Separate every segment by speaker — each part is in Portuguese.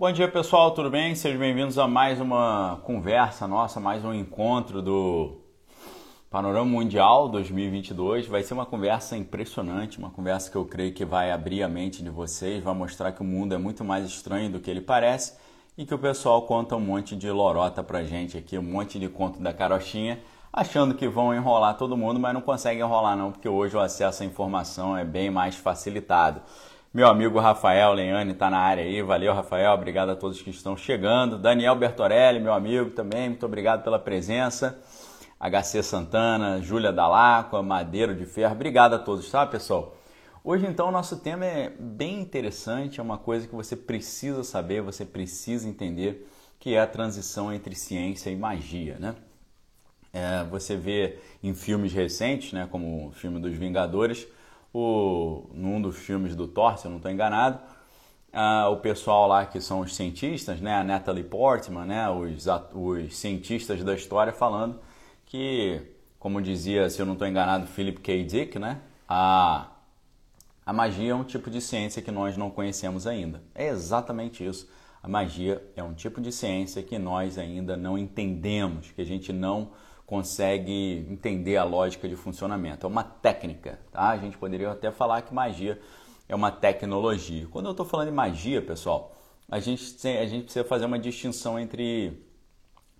Speaker 1: Bom dia pessoal, tudo bem? Sejam bem-vindos a mais uma conversa nossa, mais um encontro do Panorama Mundial 2022. Vai ser uma conversa impressionante, uma conversa que eu creio que vai abrir a mente de vocês, vai mostrar que o mundo é muito mais estranho do que ele parece e que o pessoal conta um monte de lorota pra gente aqui, um monte de conto da carochinha, achando que vão enrolar todo mundo, mas não conseguem enrolar não, porque hoje o acesso à informação é bem mais facilitado. Meu amigo Rafael Leane está na área aí. Valeu, Rafael. Obrigado a todos que estão chegando. Daniel Bertorelli, meu amigo também. Muito obrigado pela presença. HC Santana, Júlia Dalacqua, Madeiro de Ferro. Obrigado a todos, tá, pessoal? Hoje, então, o nosso tema é bem interessante. É uma coisa que você precisa saber, você precisa entender, que é a transição entre ciência e magia, né? É, você vê em filmes recentes, né, como o filme dos Vingadores, o, num dos filmes do Thor, se eu não estou enganado, o pessoal lá que são os cientistas, né, a Natalie Portman, né, os, os cientistas da história falando que, como dizia, se eu não estou enganado, Philip K. Dick, né, a, a magia é um tipo de ciência que nós não conhecemos ainda. É exatamente isso. A magia é um tipo de ciência que nós ainda não entendemos, que a gente não consegue entender a lógica de funcionamento. É uma técnica, tá? A gente poderia até falar que magia é uma tecnologia. Quando eu estou falando de magia, pessoal, a gente, a gente precisa fazer uma distinção entre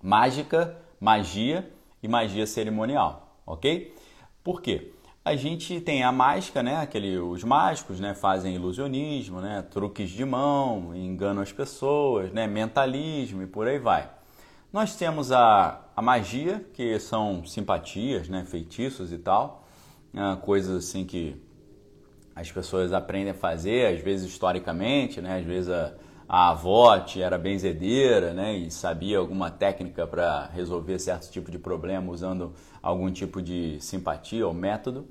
Speaker 1: mágica, magia e magia cerimonial, ok? Por quê? A gente tem a mágica, né? Aquele, os mágicos né? fazem ilusionismo, né? truques de mão, enganam as pessoas, né? mentalismo e por aí vai. Nós temos a, a magia, que são simpatias, né, feitiços e tal, né, coisas assim que as pessoas aprendem a fazer, às vezes historicamente, né, às vezes a, a avó era benzedeira né, e sabia alguma técnica para resolver certo tipo de problema usando algum tipo de simpatia ou método.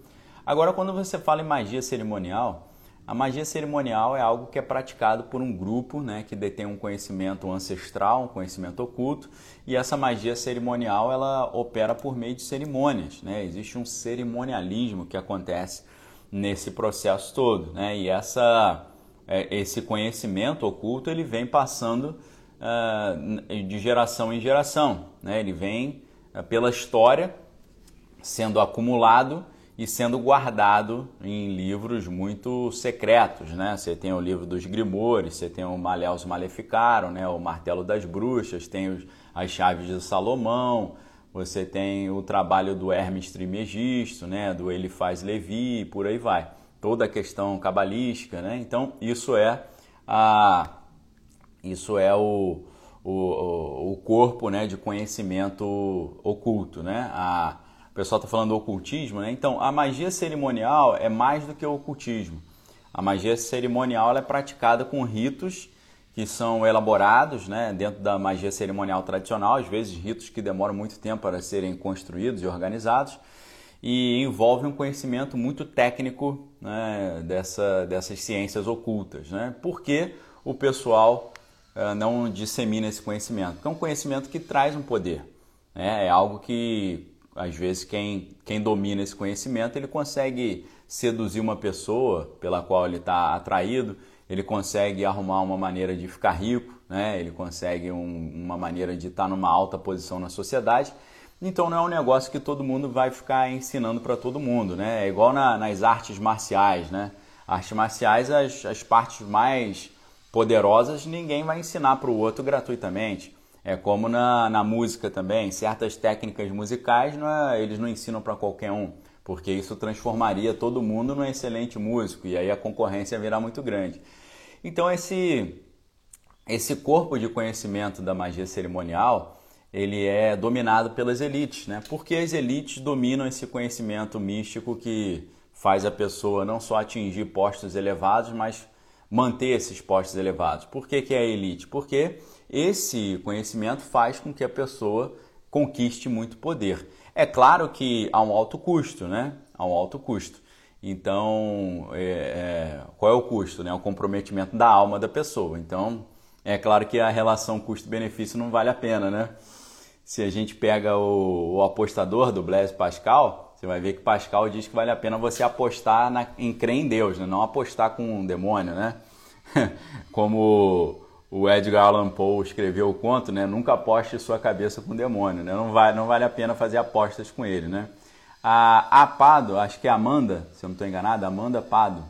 Speaker 1: Agora, quando você fala em magia cerimonial, a magia cerimonial é algo que é praticado por um grupo né, que detém um conhecimento ancestral, um conhecimento oculto, e essa magia cerimonial ela opera por meio de cerimônias. Né? Existe um cerimonialismo que acontece nesse processo todo, né? e essa, é, esse conhecimento oculto ele vem passando uh, de geração em geração, né? ele vem uh, pela história sendo acumulado e sendo guardado em livros muito secretos, né? Você tem o livro dos Grimores, você tem o Malleus Maleficarum, né? O Martelo das Bruxas, tem os, as Chaves de Salomão, você tem o trabalho do Hermes Trimegisto, né? Do Elifaz Levi, por aí vai. Toda a questão cabalística, né? Então, isso é a isso é o, o, o corpo né, de conhecimento oculto, né? A, pessoal está falando do ocultismo, né? Então, a magia cerimonial é mais do que o ocultismo. A magia cerimonial é praticada com ritos que são elaborados né, dentro da magia cerimonial tradicional, às vezes ritos que demoram muito tempo para serem construídos e organizados, e envolve um conhecimento muito técnico né, dessa, dessas ciências ocultas. Né? Por que o pessoal uh, não dissemina esse conhecimento? Porque é um conhecimento que traz um poder. Né? É algo que às vezes quem, quem domina esse conhecimento ele consegue seduzir uma pessoa pela qual ele está atraído, ele consegue arrumar uma maneira de ficar rico, né? ele consegue um, uma maneira de estar tá numa alta posição na sociedade. Então não é um negócio que todo mundo vai ficar ensinando para todo mundo, né? É igual na, nas artes marciais, né? Artes marciais, as, as partes mais poderosas, ninguém vai ensinar para o outro gratuitamente. É como na, na música também, certas técnicas musicais não é, eles não ensinam para qualquer um, porque isso transformaria todo mundo num excelente músico e aí a concorrência virá muito grande. Então esse esse corpo de conhecimento da magia cerimonial ele é dominado pelas elites, né? Porque as elites dominam esse conhecimento místico que faz a pessoa não só atingir postos elevados, mas manter esses postos elevados. Por que, que é a elite? Porque esse conhecimento faz com que a pessoa conquiste muito poder. É claro que há um alto custo, né? Há um alto custo. Então, é, é, qual é o custo? Né? O comprometimento da alma da pessoa. Então, é claro que a relação custo-benefício não vale a pena, né? Se a gente pega o, o apostador do Blaise Pascal, você vai ver que Pascal diz que vale a pena você apostar na, em crer em Deus, né? não apostar com um demônio, né? Como o Edgar Allan Poe escreveu o conto, né? Nunca aposte sua cabeça com o demônio, né? Não vale, não vale a pena fazer apostas com ele, né? A, a Pado, acho que é Amanda, se eu não estou enganado, Amanda Pado,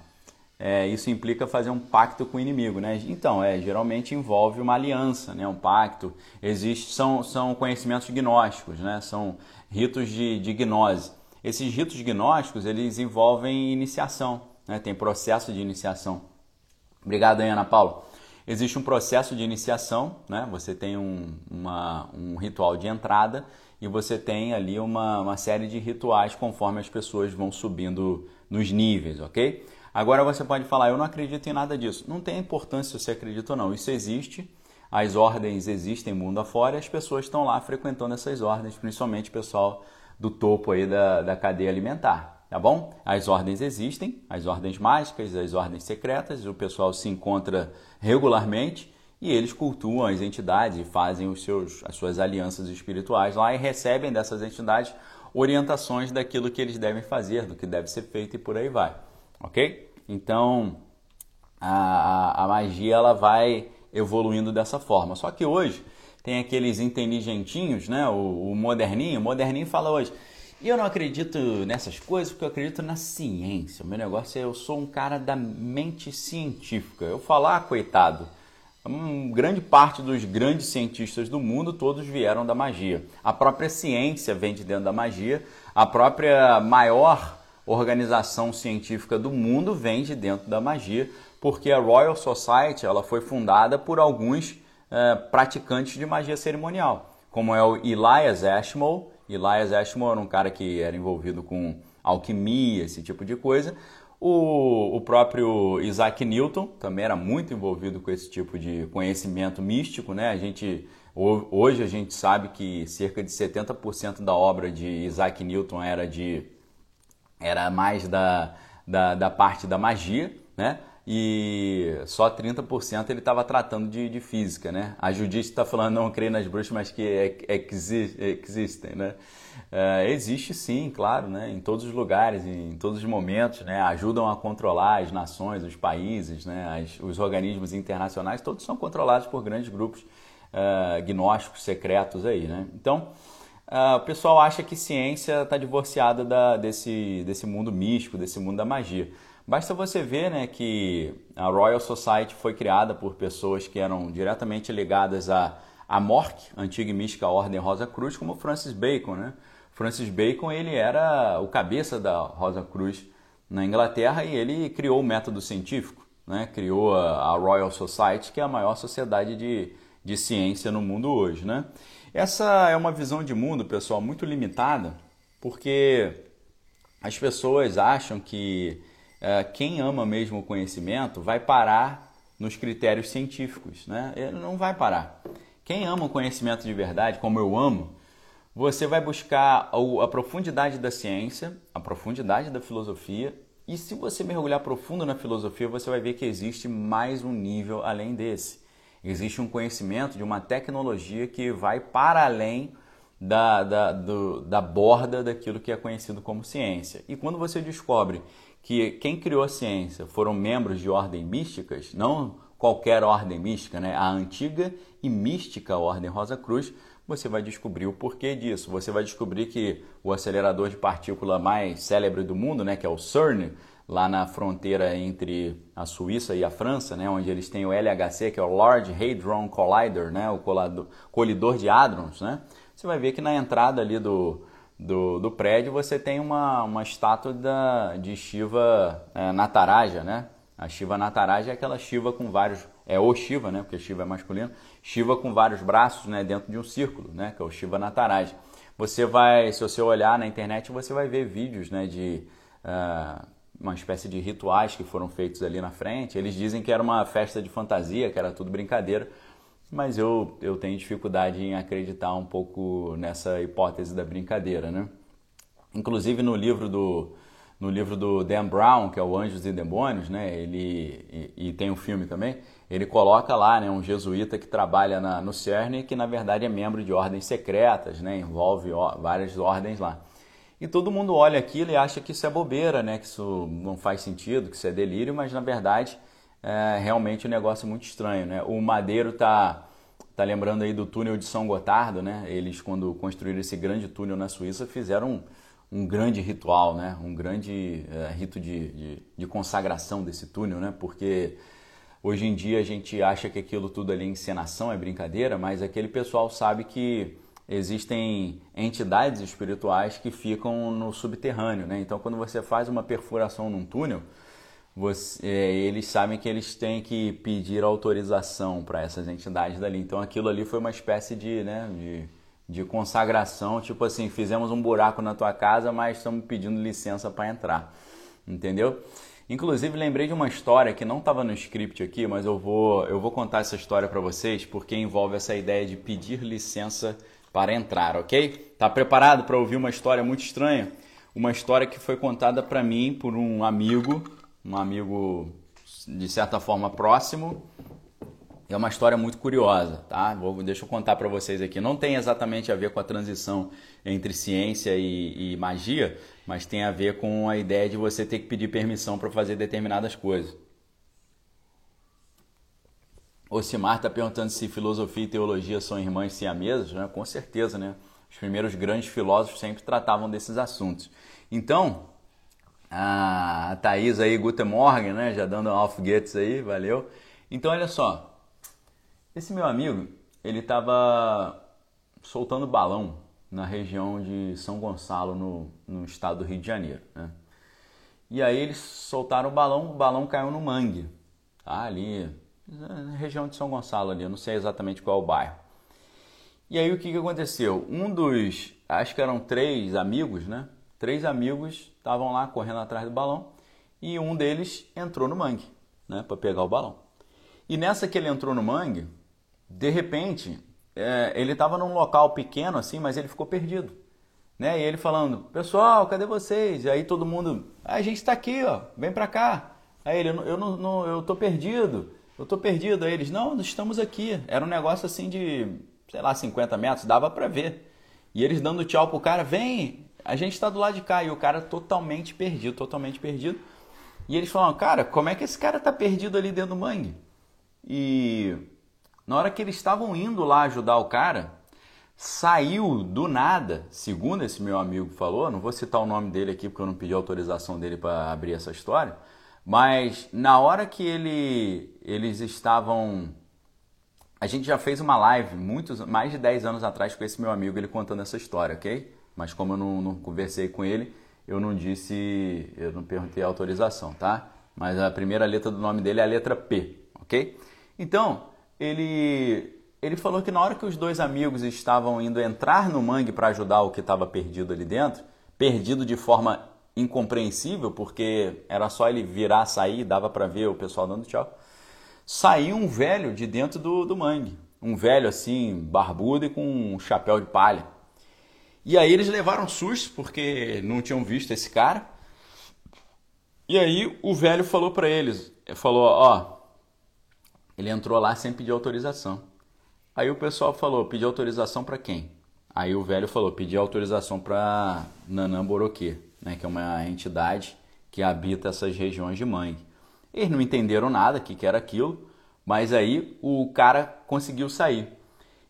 Speaker 1: é, isso implica fazer um pacto com o inimigo, né? Então, é, geralmente envolve uma aliança, né? Um pacto. Existe, são, são conhecimentos gnósticos, né? São ritos de, de gnose. Esses ritos gnósticos, eles envolvem iniciação, né? Tem processo de iniciação. Obrigado, Ana Paulo. Existe um processo de iniciação, né? Você tem um, uma, um ritual de entrada e você tem ali uma, uma série de rituais conforme as pessoas vão subindo nos níveis, ok? Agora você pode falar, eu não acredito em nada disso. Não tem importância se você acredita ou não. Isso existe, as ordens existem mundo afora e as pessoas estão lá frequentando essas ordens, principalmente o pessoal do topo aí da, da cadeia alimentar, tá bom? As ordens existem, as ordens mágicas, as ordens secretas, o pessoal se encontra regularmente e eles cultuam as entidades fazem os seus, as suas alianças espirituais lá e recebem dessas entidades orientações daquilo que eles devem fazer, do que deve ser feito e por aí vai ok? Então a, a, a magia ela vai evoluindo dessa forma. Só que hoje tem aqueles inteligentinhos, né? O, o moderninho, o moderninho fala hoje. E eu não acredito nessas coisas porque eu acredito na ciência. O meu negócio é eu sou um cara da mente científica. Eu falar, coitado, uma grande parte dos grandes cientistas do mundo todos vieram da magia. A própria ciência vem de dentro da magia. A própria maior organização científica do mundo vem de dentro da magia, porque a Royal Society ela foi fundada por alguns é, praticantes de magia cerimonial, como é o Elias Ashmole. Elias Ashmole era um cara que era envolvido com alquimia, esse tipo de coisa. O, o próprio Isaac Newton também era muito envolvido com esse tipo de conhecimento místico, né? A gente hoje a gente sabe que cerca de 70% da obra de Isaac Newton era de era mais da, da, da parte da magia, né? E só 30% ele estava tratando de, de, física, né? A Judite está falando não creio nas bruxas, mas que é, é, existem, né? É, existe sim, claro, né? Em todos os lugares, em todos os momentos, né? Ajudam a controlar as nações, os países, né? As, os organismos internacionais, todos são controlados por grandes grupos uh, gnósticos secretos aí, né? Então, Uh, o pessoal acha que ciência está divorciada da, desse, desse mundo místico, desse mundo da magia. Basta você ver né, que a Royal Society foi criada por pessoas que eram diretamente ligadas à, à MORC, antiga e mística Ordem Rosa Cruz, como Francis Bacon. Né? Francis Bacon ele era o cabeça da Rosa Cruz na Inglaterra e ele criou o método científico, né? criou a, Royal Society, que é a maior sociedade de, de ciência no mundo hoje. Né? Essa é uma visão de mundo, pessoal, muito limitada, porque as pessoas acham que quem ama mesmo o conhecimento vai parar nos critérios científicos, né? Ele não vai parar. Quem ama o conhecimento de verdade, como eu amo, você vai buscar a profundidade da ciência, a profundidade da filosofia, e se você mergulhar profundo na filosofia, você vai ver que existe mais um nível além desse. Existe um conhecimento de uma tecnologia que vai para além da, da, do, da borda daquilo que é conhecido como ciência. E quando você descobre que quem criou a ciência foram membros de ordens místicas, não qualquer ordem mística, né? a antiga e mística Ordem Rosa Cruz, você vai descobrir o porquê disso. Você vai descobrir que o acelerador de partícula mais célebre do mundo, né, que é o CERN, lá na fronteira entre a Suíça e a França, né, onde eles têm o LHC, que é o Large Hadron Collider, né, o colidor de hadrons, né, você vai ver que na entrada ali do, do, do prédio você tem uma, uma estátua da, de Shiva é, Nataraja, né? A Shiva Nataraja é aquela Shiva com vários, é o Shiva, né? Porque Shiva é masculino, Shiva com vários braços, né? Dentro de um círculo, né? Que é o Shiva Nataraja. Você vai, se você olhar na internet, você vai ver vídeos, né? De uh, uma espécie de rituais que foram feitos ali na frente. Eles dizem que era uma festa de fantasia, que era tudo brincadeira, mas eu, eu tenho dificuldade em acreditar um pouco nessa hipótese da brincadeira, né? Inclusive no livro do no livro do Dan Brown, que é o Anjos e Demônios, né? Ele e, e tem um filme também. Ele coloca lá, né, um jesuíta que trabalha na, no CERN, que na verdade é membro de ordens secretas, né? Envolve ó, várias ordens lá. E todo mundo olha aquilo e acha que isso é bobeira, né? que isso não faz sentido, que isso é delírio, mas na verdade é realmente um negócio muito estranho, né? O Madeiro tá tá lembrando aí do túnel de São Gotardo, né? Eles quando construíram esse grande túnel na Suíça fizeram um, um grande ritual, né? Um grande é, rito de, de, de, consagração desse túnel, né? Porque hoje em dia a gente acha que aquilo tudo ali é encenação, é brincadeira, mas aquele pessoal sabe que existem entidades espirituais que ficam no subterrâneo, né? Então quando você faz uma perfuração num túnel você, é, eles sabem que eles têm que pedir autorização para essas entidades dali. Então aquilo ali foi uma espécie de, né, de, de consagração, tipo assim, fizemos um buraco na tua casa, mas estamos pedindo licença para entrar, entendeu? Inclusive lembrei de uma história que não estava no script aqui, mas eu vou, eu vou contar essa história para vocês porque envolve essa ideia de pedir licença para entrar, ok? Tá preparado para ouvir uma história muito estranha? Uma história que foi contada para mim por um amigo um amigo de certa forma próximo. É uma história muito curiosa, tá? Vou, deixa eu contar para vocês aqui. Não tem exatamente a ver com a transição entre ciência e, e magia, mas tem a ver com a ideia de você ter que pedir permissão para fazer determinadas coisas. O Simar está perguntando se filosofia e teologia são irmãs siamesas, né? Com certeza, né? Os primeiros grandes filósofos sempre tratavam desses assuntos. Então, a Thaís aí, Guten Morgen, né? Já dando um alfguetes aí, valeu. Então, olha só. Esse meu amigo, ele tava soltando balão na região de São Gonçalo, no, no estado do Rio de Janeiro, né? E aí eles soltaram o balão, o balão caiu no mangue, tá? Ali, na região de São Gonçalo ali, eu não sei exatamente qual é o bairro. E aí o que, que aconteceu? Um dos, acho que eram três amigos, né? Três amigos estavam lá correndo atrás do balão e um deles entrou no mangue, né, para pegar o balão. E nessa que ele entrou no mangue, de repente, é, ele estava num local pequeno assim, mas ele ficou perdido. Né? E ele falando, pessoal, cadê vocês? E aí todo mundo, ah, a gente está aqui, ó, vem para cá. Aí ele, eu não, não, eu tô perdido, eu tô perdido. Aí eles, não, estamos aqui. Era um negócio assim de, sei lá, 50 metros, dava para ver. E eles dando tchau pro cara, vem, a gente está do lado de cá e o cara totalmente perdido, totalmente perdido. E eles falam, cara, como é que esse cara tá perdido ali dentro do mangue? E na hora que eles estavam indo lá ajudar o cara, saiu do nada, segundo esse meu amigo falou, não vou citar o nome dele aqui porque eu não pedi autorização dele para abrir essa história, mas na hora que ele, eles estavam. A gente já fez uma live muitos, mais de 10 anos atrás com esse meu amigo, ele contando essa história, ok? Mas como eu não, não conversei com ele, eu não disse, eu não perguntei a autorização, tá? Mas a primeira letra do nome dele é a letra P, ok? Então, ele ele falou que na hora que os dois amigos estavam indo entrar no mangue para ajudar o que estava perdido ali dentro, perdido de forma incompreensível, porque era só ele virar, sair, dava para ver o pessoal dando tchau. Saiu um velho de dentro do, do mangue. Um velho assim, barbudo e com um chapéu de palha. E aí eles levaram susto porque não tinham visto esse cara. E aí o velho falou para eles, falou, ó, ele entrou lá sem pedir autorização. Aí o pessoal falou, pedir autorização para quem? Aí o velho falou, pedir autorização para Nanã Boroquê, né, que é uma entidade que habita essas regiões de mangue. Eles não entenderam nada, o que, que era aquilo, mas aí o cara conseguiu sair.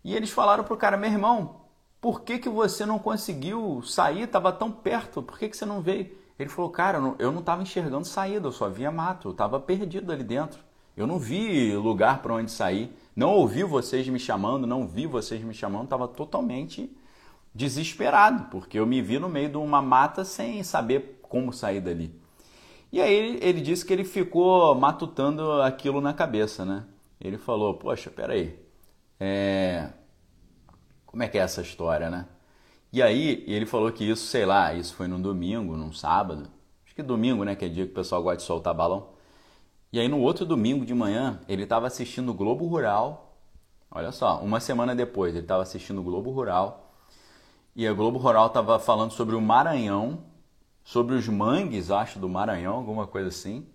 Speaker 1: E eles falaram pro cara, meu irmão, por que, que você não conseguiu sair? Estava tão perto, por que, que você não veio? Ele falou, cara, eu não estava enxergando saída, eu só via mato, eu estava perdido ali dentro. Eu não vi lugar para onde sair, não ouvi vocês me chamando, não vi vocês me chamando, estava totalmente desesperado, porque eu me vi no meio de uma mata sem saber como sair dali. E aí ele, ele disse que ele ficou matutando aquilo na cabeça, né? Ele falou, poxa, peraí, é, como é que é essa história, né? E aí ele falou que isso, sei lá, isso foi num domingo, num sábado. Acho que domingo, né? Que é dia que o pessoal gosta de soltar balão. E aí no outro domingo de manhã, ele estava assistindo o Globo Rural. Olha só, uma semana depois, ele estava assistindo o Globo Rural. E a Globo Rural estava falando sobre o Maranhão, sobre os mangues, acho, do Maranhão, alguma coisa assim.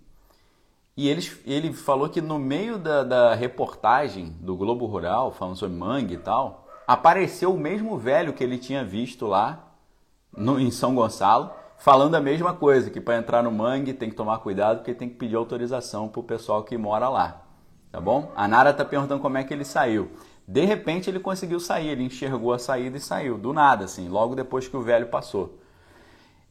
Speaker 1: E ele, ele falou que no meio da, da reportagem do Globo Rural, falando sobre mangue e tal, apareceu o mesmo velho que ele tinha visto lá no, em São Gonçalo, falando a mesma coisa, que para entrar no mangue tem que tomar cuidado porque tem que pedir autorização para o pessoal que mora lá, tá bom? A Nara está perguntando como é que ele saiu. De repente ele conseguiu sair, ele enxergou a saída e saiu, do nada, assim, logo depois que o velho passou.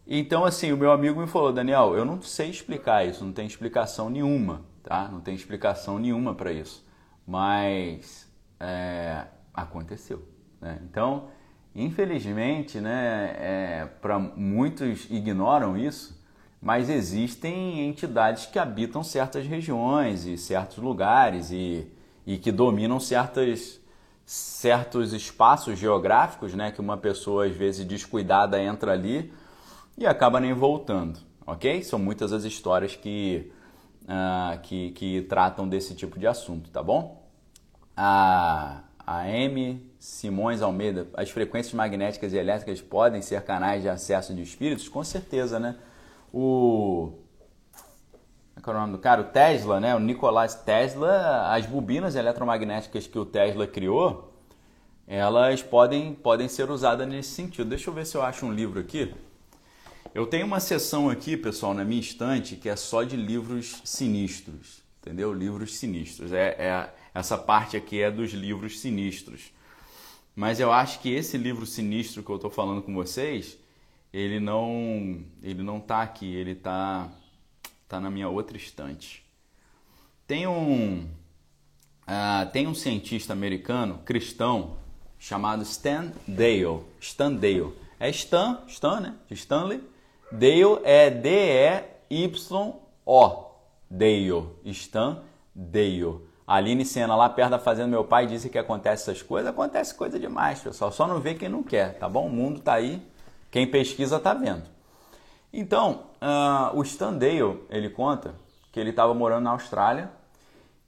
Speaker 1: Então, assim, o meu amigo me falou, Daniel, eu não sei explicar isso, não tem explicação nenhuma, tá? Não tem explicação nenhuma para isso. Mas é, aconteceu. Né? Então, infelizmente, né, é, para muitos ignoram isso, mas existem entidades que habitam certas regiões e certos lugares e, e que dominam certas, certos espaços geográficos, né, que uma pessoa às vezes descuidada entra ali e acaba nem voltando, ok? São muitas as histórias que, uh, que, que tratam desse tipo de assunto, tá bom? A, a M. Simões Almeida, as frequências magnéticas e elétricas podem ser canais de acesso de espíritos? Com certeza, né? O. Qual é o nome do cara? O Tesla, né? O Nikola Tesla, as bobinas eletromagnéticas que o Tesla criou, elas podem, podem ser usadas nesse sentido. Deixa eu ver se eu acho um livro aqui. Eu tenho uma seção aqui, pessoal, na minha estante, que é só de livros sinistros, entendeu? Livros sinistros. É, é essa parte aqui é dos livros sinistros. Mas eu acho que esse livro sinistro que eu estou falando com vocês, ele não, ele não tá aqui, ele tá, tá na minha outra estante. Tem um, uh, tem um cientista americano cristão chamado Stan Dale. Stan Dale. É Stan, Stan, né? Stanley Dale é D-E-Y-O. Dale. Stan Dale. A Aline Senna, lá perto da fazenda meu pai, disse que acontece essas coisas. Acontece coisa demais, pessoal. Só não vê quem não quer, tá bom? O mundo tá aí. Quem pesquisa tá vendo. Então, uh, o Stan Dale, ele conta que ele estava morando na Austrália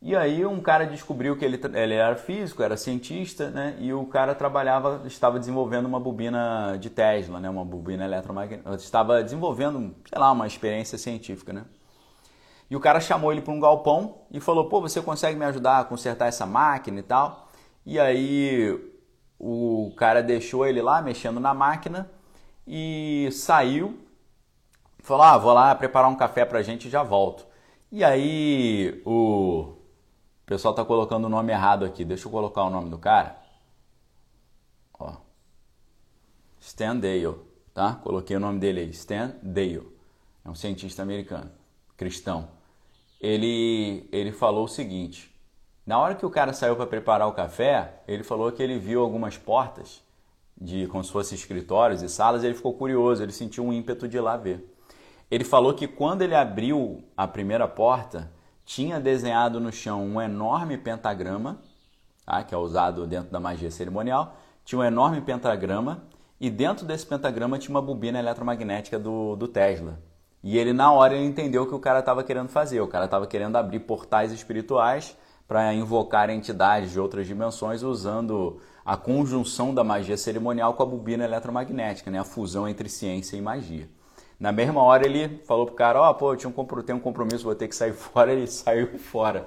Speaker 1: e aí um cara descobriu que ele, ele era físico, era cientista, né? E o cara trabalhava, estava desenvolvendo uma bobina de Tesla, né? Uma bobina eletromagnética. Estava desenvolvendo, sei lá, uma experiência científica, né? E o cara chamou ele para um galpão e falou: "Pô, você consegue me ajudar a consertar essa máquina e tal?" E aí o cara deixou ele lá mexendo na máquina e saiu. Falou: "Ah, vou lá preparar um café pra gente e já volto." E aí o o pessoal está colocando o nome errado aqui. Deixa eu colocar o nome do cara. Ó. Stan Dale, tá? Coloquei o nome dele aí. Stan Dale. É um cientista americano, cristão. Ele, ele falou o seguinte. Na hora que o cara saiu para preparar o café, ele falou que ele viu algumas portas de como se fossem escritórios e salas, e ele ficou curioso, ele sentiu um ímpeto de ir lá ver. Ele falou que quando ele abriu a primeira porta, tinha desenhado no chão um enorme pentagrama, tá? que é usado dentro da magia cerimonial, tinha um enorme pentagrama e dentro desse pentagrama tinha uma bobina eletromagnética do, do Tesla. E ele, na hora, ele entendeu o que o cara estava querendo fazer. O cara estava querendo abrir portais espirituais para invocar entidades de outras dimensões usando a conjunção da magia cerimonial com a bobina eletromagnética, né? a fusão entre ciência e magia. Na mesma hora ele falou pro cara, ó, oh, pô, eu tinha um, tenho um compromisso, vou ter que sair fora, ele saiu fora.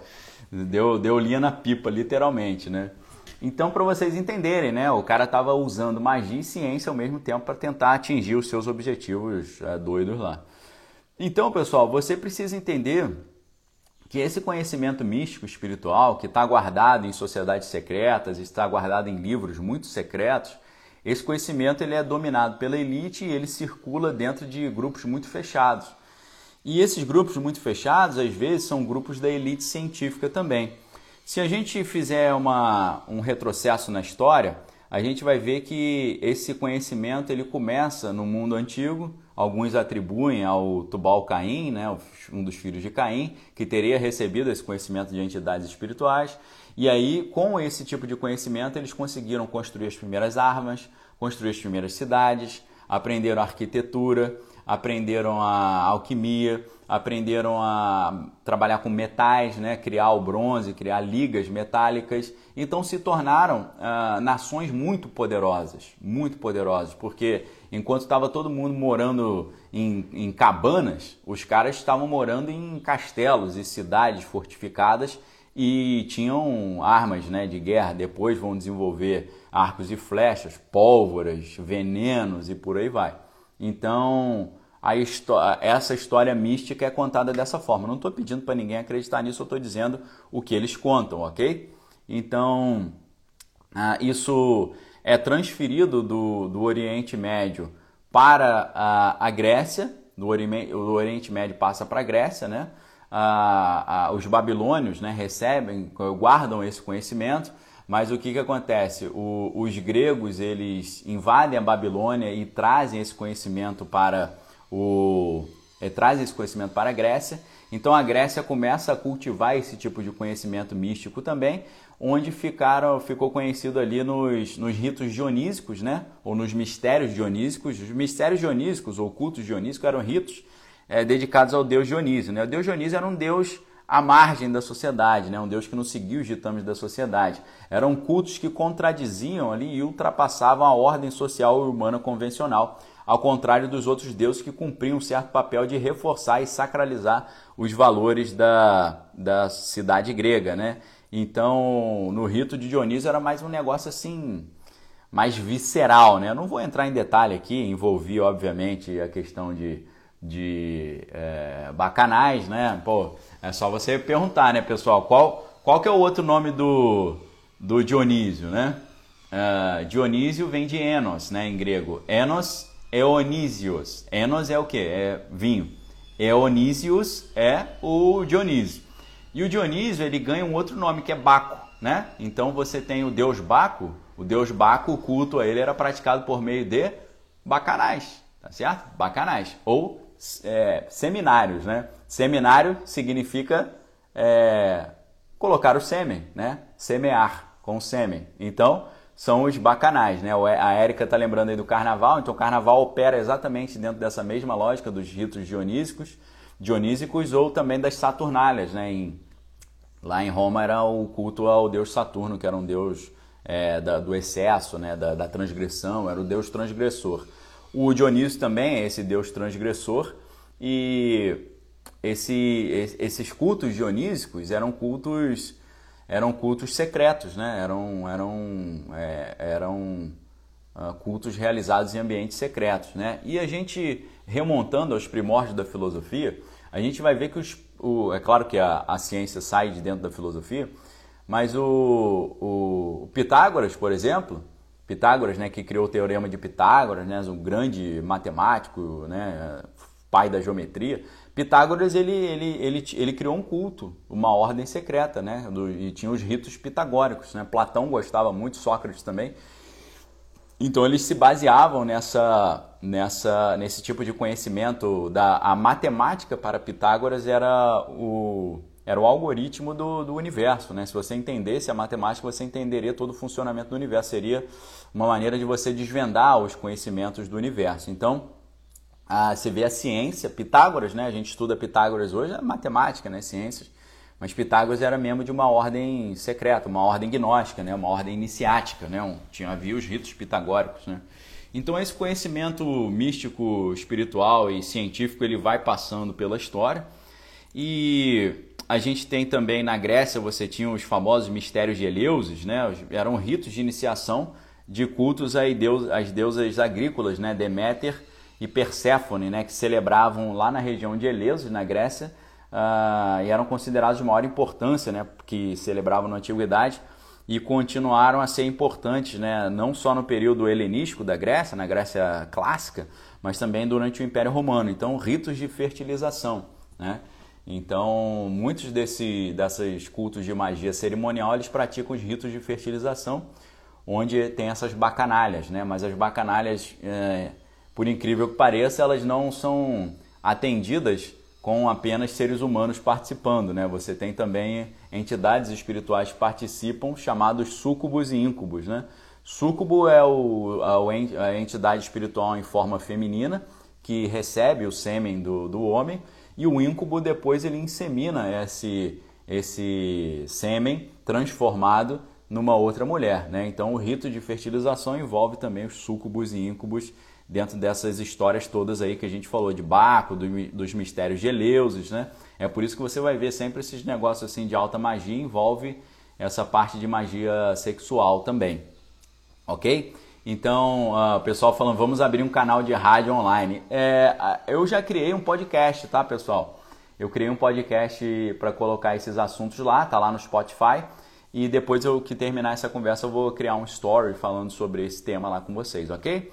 Speaker 1: Deu, deu linha na pipa, literalmente, né? Então, para vocês entenderem, né? O cara estava usando magia e ciência ao mesmo tempo para tentar atingir os seus objetivos é, doidos lá. Então, pessoal, você precisa entender que esse conhecimento místico espiritual, que está guardado em sociedades secretas, está guardado em livros muito secretos, esse conhecimento ele é dominado pela elite e ele circula dentro de grupos muito fechados. E esses grupos muito fechados, às vezes, são grupos da elite científica também. Se a gente fizer uma, um retrocesso na história, a gente vai ver que esse conhecimento ele começa no mundo antigo. Alguns atribuem ao Tubal Caim, né, um dos filhos de Caim, que teria recebido esse conhecimento de entidades espirituais. E aí, com esse tipo de conhecimento, eles conseguiram construir as primeiras armas, construir as primeiras cidades, aprenderam arquitetura, aprenderam a alquimia, aprenderam a trabalhar com metais, né? criar o bronze, criar ligas metálicas. Então se tornaram uh, nações muito poderosas, muito poderosas, porque enquanto estava todo mundo morando em, em cabanas, os caras estavam morando em castelos e cidades fortificadas e tinham armas né, de guerra. Depois vão desenvolver arcos e flechas, pólvoras, venenos e por aí vai. Então, essa história mística é contada dessa forma. Não estou pedindo para ninguém acreditar nisso, eu estou dizendo o que eles contam, ok? Então, ah, isso é transferido do, do Oriente Médio para a, a Grécia, do Oriente, o Oriente Médio passa para a Grécia, né? Ah, ah, os babilônios né, recebem, guardam esse conhecimento, mas o que, que acontece? O, os gregos eles invadem a Babilônia e trazem esse conhecimento para o, é, traz esse conhecimento para a Grécia. Então a Grécia começa a cultivar esse tipo de conhecimento místico também, onde ficaram, ficou conhecido ali nos, nos ritos dionísicos, né? ou nos mistérios dionísicos. Os mistérios dionísicos ou cultos dionísicos eram ritos é, dedicados ao deus Dionísio. Né? O deus Dionísio era um deus à margem da sociedade, né? um deus que não seguia os ditames da sociedade. Eram cultos que contradiziam ali e ultrapassavam a ordem social e humana convencional ao contrário dos outros deuses que cumpriam um certo papel de reforçar e sacralizar os valores da, da cidade grega, né? Então, no rito de Dionísio era mais um negócio assim, mais visceral, né? Eu não vou entrar em detalhe aqui, envolvi, obviamente, a questão de, de é, bacanais, né? Pô, é só você perguntar, né, pessoal, qual, qual que é o outro nome do, do Dionísio, né? Uh, Dionísio vem de Enos, né, em grego. Enos Eonísios. Enos é o que? É vinho. Eonísios é o Dionísio. E o Dionísio ele ganha um outro nome que é Baco, né? Então você tem o deus Baco. O deus Baco, o culto a ele era praticado por meio de bacanais, tá certo? Bacanais ou é, seminários, né? Seminário significa é, colocar o sêmen, né? Semear com sêmen. Então são os bacanais, né? A Érica está lembrando aí do carnaval, então o carnaval opera exatamente dentro dessa mesma lógica dos ritos dionísicos, dionísicos ou também das saturnálias, né? Em, lá em Roma era o culto ao deus Saturno, que era um deus é, da, do excesso, né? Da, da, transgressão, era o deus transgressor. O Dionísio também é esse deus transgressor e esse, esses cultos dionísicos eram cultos eram cultos secretos, né? eram, eram, é, eram uh, cultos realizados em ambientes secretos. Né? E a gente, remontando aos primórdios da filosofia, a gente vai ver que os, o, é claro que a, a ciência sai de dentro da filosofia, mas o, o, Pitágoras, por exemplo, Pitágoras, né, que criou o teorema de Pitágoras, né, um grande matemático, né, pai da geometria, Pitágoras ele, ele, ele, ele criou um culto, uma ordem secreta, né? Do, e tinha os ritos pitagóricos. Né? Platão gostava muito, Sócrates também. Então eles se baseavam nessa, nessa, nesse tipo de conhecimento. Da, a matemática para Pitágoras era o, era o algoritmo do, do universo. Né? Se você entendesse a matemática, você entenderia todo o funcionamento do universo. Seria uma maneira de você desvendar os conhecimentos do universo. Então, ah, você vê a ciência, Pitágoras, né? A gente estuda Pitágoras hoje, é matemática, né? Ciências. Mas Pitágoras era membro de uma ordem secreta, uma ordem gnóstica, né? Uma ordem iniciática, né? Um, tinha havia os ritos pitagóricos, né? Então esse conhecimento místico, espiritual e científico ele vai passando pela história e a gente tem também na Grécia você tinha os famosos mistérios de Eleusis, né? Eram ritos de iniciação de cultos às deusas agrícolas, né? Deméter e Perséfone, né, que celebravam lá na região de Eleusis, na Grécia, uh, e eram considerados de maior importância, né, que celebravam na antiguidade e continuaram a ser importantes, né, não só no período helenístico da Grécia, na Grécia clássica, mas também durante o Império Romano. Então, ritos de fertilização, né? Então, muitos desse, desses cultos de magia cerimonial, eles praticam os ritos de fertilização, onde tem essas bacanalhas, né? Mas as bacanalhas é, por incrível que pareça, elas não são atendidas com apenas seres humanos participando, né? Você tem também entidades espirituais que participam, chamados súcubos e íncubos, né? É o, a entidade espiritual em forma feminina que recebe o sêmen do, do homem e o íncubus depois ele insemina esse, esse sêmen transformado numa outra mulher, né? Então o rito de fertilização envolve também os súcubos e íncubos dentro dessas histórias todas aí que a gente falou de Baco, do, dos mistérios de Eleusis, né? É por isso que você vai ver sempre esses negócios assim de alta magia envolve essa parte de magia sexual também, ok? Então, uh, pessoal falando, vamos abrir um canal de rádio online. É, eu já criei um podcast, tá, pessoal? Eu criei um podcast para colocar esses assuntos lá, tá lá no Spotify. E depois eu que terminar essa conversa, eu vou criar um story falando sobre esse tema lá com vocês, ok?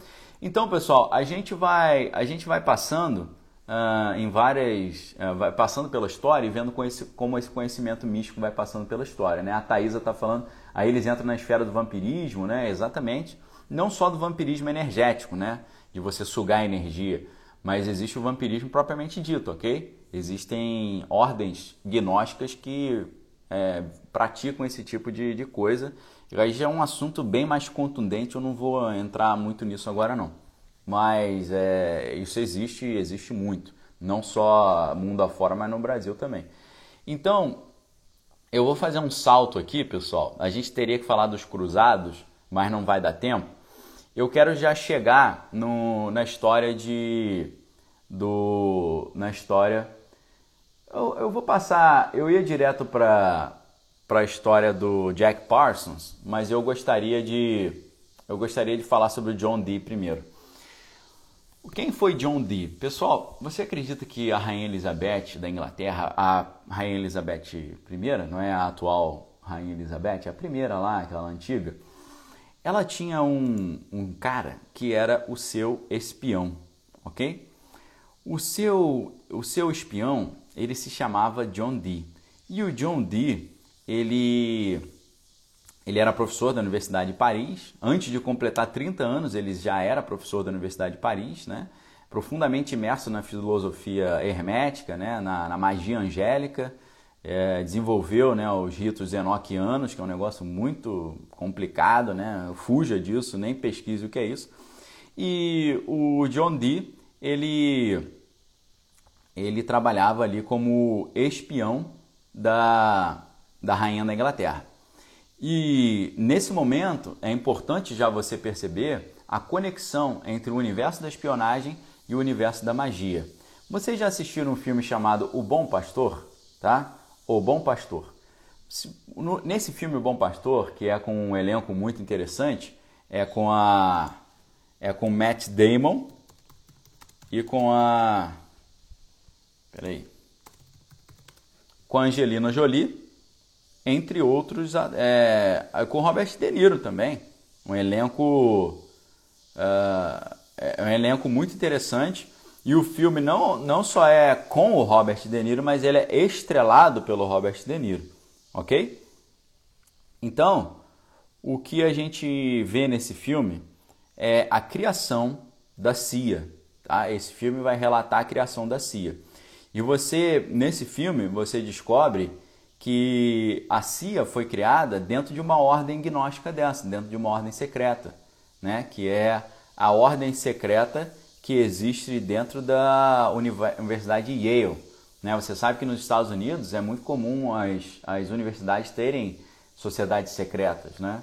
Speaker 1: Então, pessoal, a gente vai, a gente vai passando uh, em várias. Uh, vai passando pela história e vendo com esse, como esse conhecimento místico vai passando pela história. Né? A Thaisa está falando, aí eles entram na esfera do vampirismo, né? Exatamente. Não só do vampirismo energético, né? De você sugar energia. Mas existe o vampirismo propriamente dito, ok? Existem ordens gnósticas que é, praticam esse tipo de, de coisa. E aí já é um assunto bem mais contundente, eu não vou entrar muito nisso agora não mas é, isso existe existe muito, não só mundo afora, mas no Brasil também. Então, eu vou fazer um salto aqui, pessoal. A gente teria que falar dos cruzados, mas não vai dar tempo. Eu quero já chegar no, na história de do na história eu, eu vou passar, eu ia direto para para a história do Jack Parsons, mas eu gostaria de eu gostaria de falar sobre o John Dee primeiro. Quem foi John Dee? Pessoal, você acredita que a Rainha Elizabeth da Inglaterra, a Rainha Elizabeth I, não é a atual Rainha Elizabeth, é a primeira lá, aquela antiga, ela tinha um, um cara que era o seu espião, ok? O seu, o seu espião, ele se chamava John Dee. E o John Dee, ele ele era professor da Universidade de Paris. Antes de completar 30 anos, ele já era professor da Universidade de Paris, né? profundamente imerso na filosofia hermética, né? na, na magia angélica. É, desenvolveu né, os ritos enoquianos, que é um negócio muito complicado, né? fuja disso, nem pesquise o que é isso. E o John Dee, ele, ele trabalhava ali como espião da, da rainha da Inglaterra. E nesse momento é importante já você perceber a conexão entre o universo da espionagem e o universo da magia. Vocês já assistiram um filme chamado O Bom Pastor, tá? O Bom Pastor. Nesse filme O Bom Pastor, que é com um elenco muito interessante, é com a é com Matt Damon e com a peraí, com a Angelina Jolie entre outros, é, com Robert De Niro também. Um elenco, uh, é um elenco muito interessante. E o filme não, não só é com o Robert De Niro, mas ele é estrelado pelo Robert De Niro, ok? Então, o que a gente vê nesse filme é a criação da CIA. Tá? Esse filme vai relatar a criação da CIA. E você, nesse filme, você descobre que a CIA foi criada dentro de uma ordem gnóstica dessa, dentro de uma ordem secreta, né? que é a ordem secreta que existe dentro da Universidade de Yale. Né? Você sabe que nos Estados Unidos é muito comum as, as universidades terem sociedades secretas, né?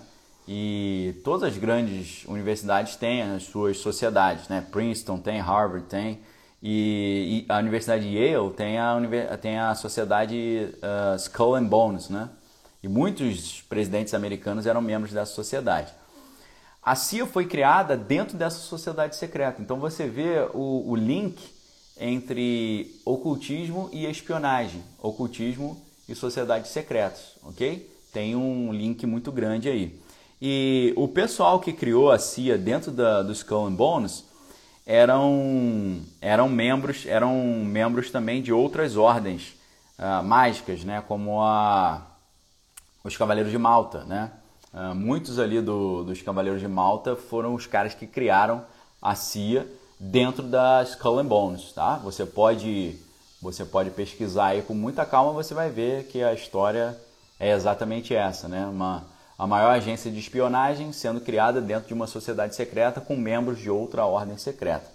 Speaker 1: E todas as grandes universidades têm as suas sociedades, né? Princeton tem, Harvard tem, e, e, a Universidade de Yale tem a, tem a sociedade uh, Skull and Bones, né? E muitos presidentes americanos eram membros dessa sociedade. A CIA foi criada dentro dessa sociedade secreta. Então você vê o, o link entre ocultismo e espionagem, ocultismo e sociedades secretas, ok? Tem um link muito grande aí. E o pessoal que criou a CIA dentro da, do Skull and Bones eram, eram membros eram membros também de outras ordens uh, mágicas, né? como a, os Cavaleiros de Malta. Né? Uh, muitos ali do, dos Cavaleiros de Malta foram os caras que criaram a CIA dentro da Skull and Bones. Tá? Você, pode, você pode pesquisar aí com muita calma, você vai ver que a história é exatamente essa. Né? Uma, a maior agência de espionagem sendo criada dentro de uma sociedade secreta com membros de outra ordem secreta.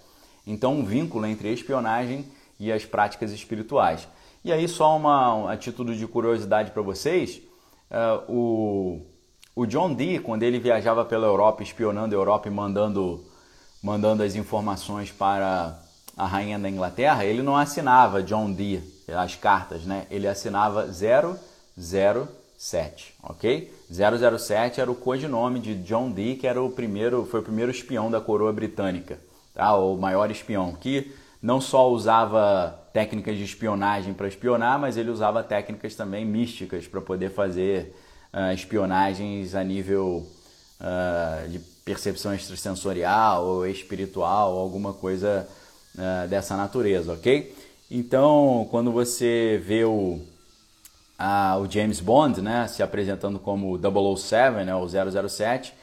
Speaker 1: Então, um vínculo entre espionagem e as práticas espirituais. E aí, só uma, a título de curiosidade para vocês, uh, o, o John Dee, quando ele viajava pela Europa, espionando a Europa e mandando, mandando as informações para a rainha da Inglaterra, ele não assinava John Dee, as cartas, né? Ele assinava 000 007, ok? 007 era o codinome de John Dee, que era o primeiro, foi o primeiro espião da coroa britânica, tá? O maior espião, que não só usava técnicas de espionagem para espionar, mas ele usava técnicas também místicas para poder fazer uh, espionagens a nível uh, de percepção extrasensorial ou espiritual, alguma coisa uh, dessa natureza, ok? Então, quando você vê o, o James Bond né, se apresentando como 007, né, o 007,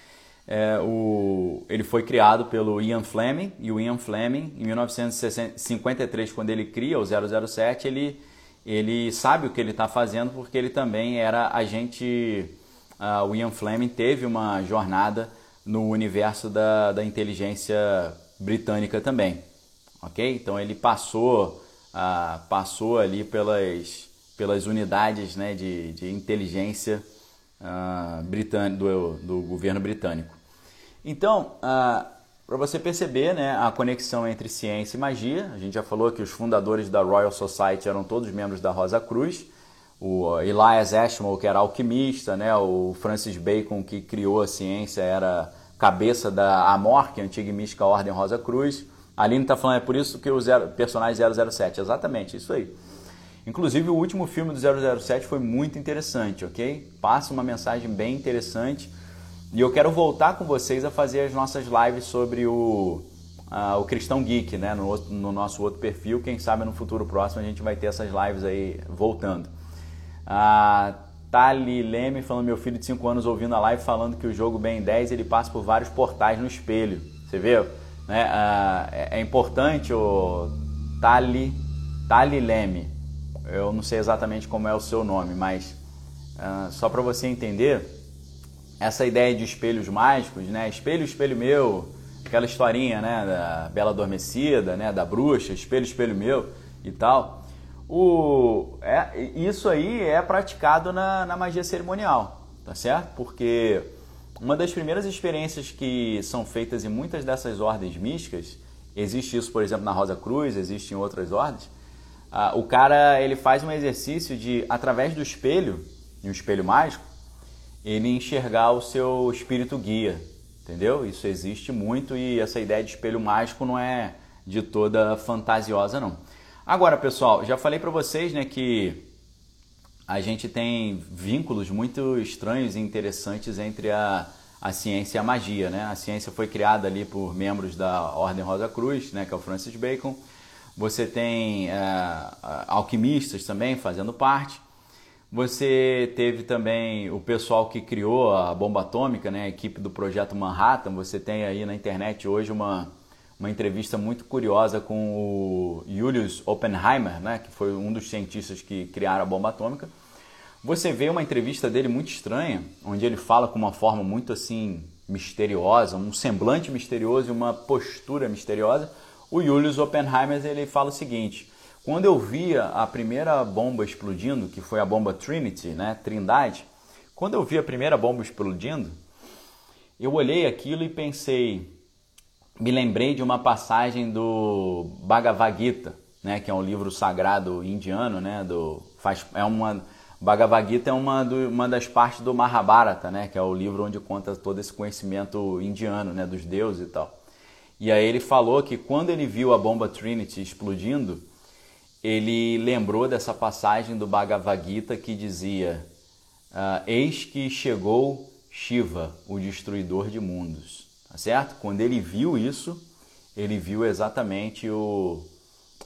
Speaker 1: é, o, ele foi criado pelo Ian Fleming, e o Ian Fleming, em 1953, quando ele cria o 007, ele, ele sabe o que ele está fazendo porque ele também era agente. Uh, o Ian Fleming teve uma jornada no universo da, da inteligência britânica também, ok? Então ele passou, passou ali pelas, pelas unidades né, de, de inteligência uh, do, do governo britânico. Então, uh, para você perceber né, a conexão entre ciência e magia, a gente já falou que os fundadores da Royal Society eram todos membros da Rosa Cruz, o Elias Ashmole, que era alquimista, né, o Francis Bacon, que criou a ciência, era cabeça da AMOR, que é a antiga e mística Ordem Rosa Cruz. A Aline está falando, é por isso que o zero, personagem 007, exatamente, isso aí. Inclusive, o último filme do 007 foi muito interessante, ok? Passa uma mensagem bem interessante. E eu quero voltar com vocês a fazer as nossas lives sobre o, uh, o Cristão Geek, né? No, no, nosso outro perfil. Quem sabe no futuro próximo a gente vai ter essas lives aí voltando. A Tali Leme falando, meu filho de 5 anos ouvindo a live falando que o jogo Ben 10 ele passa por vários portais no espelho. Você vê? Né? Uh, é, é importante o Tali, Tali Leme eu não sei exatamente como é o seu nome, mas uh, só para você entender, essa ideia de espelhos mágicos, né? Espelho, espelho meu, aquela historinha, né? Da Bela Adormecida, né? Da bruxa, espelho, espelho meu e tal. O, é, isso aí é praticado na, na magia cerimonial, tá certo? Porque uma das primeiras experiências que são feitas em muitas dessas ordens místicas, existe isso, por exemplo, na Rosa Cruz, existe em outras ordens, ah, o cara ele faz um exercício de, através do espelho, um espelho mágico, ele enxergar o seu espírito guia, entendeu? Isso existe muito e essa ideia de espelho mágico não é de toda fantasiosa não. Agora, pessoal, já falei para vocês, né, que a gente tem vínculos muito estranhos e interessantes entre a, a ciência e a magia, né? A ciência foi criada ali por membros da Ordem Rosa Cruz, né, que é o Francis Bacon. Você tem é, alquimistas também fazendo parte. Você teve também o pessoal que criou a bomba atômica, né, a equipe do projeto Manhattan. Você tem aí na internet hoje uma, uma entrevista muito curiosa com o Julius Oppenheimer, né, que foi um dos cientistas que criaram a bomba atômica. Você vê uma entrevista dele muito estranha, onde ele fala com uma forma muito assim misteriosa, um semblante misterioso e uma postura misteriosa o Julius Oppenheimer ele fala o seguinte: quando eu via a primeira bomba explodindo, que foi a bomba Trinity, né, Trindade, quando eu vi a primeira bomba explodindo, eu olhei aquilo e pensei, me lembrei de uma passagem do Bhagavad Gita, né, que é um livro sagrado indiano, né, do faz é uma Bhagavad Gita é uma, do, uma das partes do Mahabharata, né, que é o livro onde conta todo esse conhecimento indiano, né, dos deuses e tal. E aí ele falou que quando ele viu a bomba Trinity explodindo, ele lembrou dessa passagem do Bhagavad Gita que dizia: ah, Eis que chegou Shiva, o destruidor de mundos. Tá certo? Quando ele viu isso, ele viu exatamente o.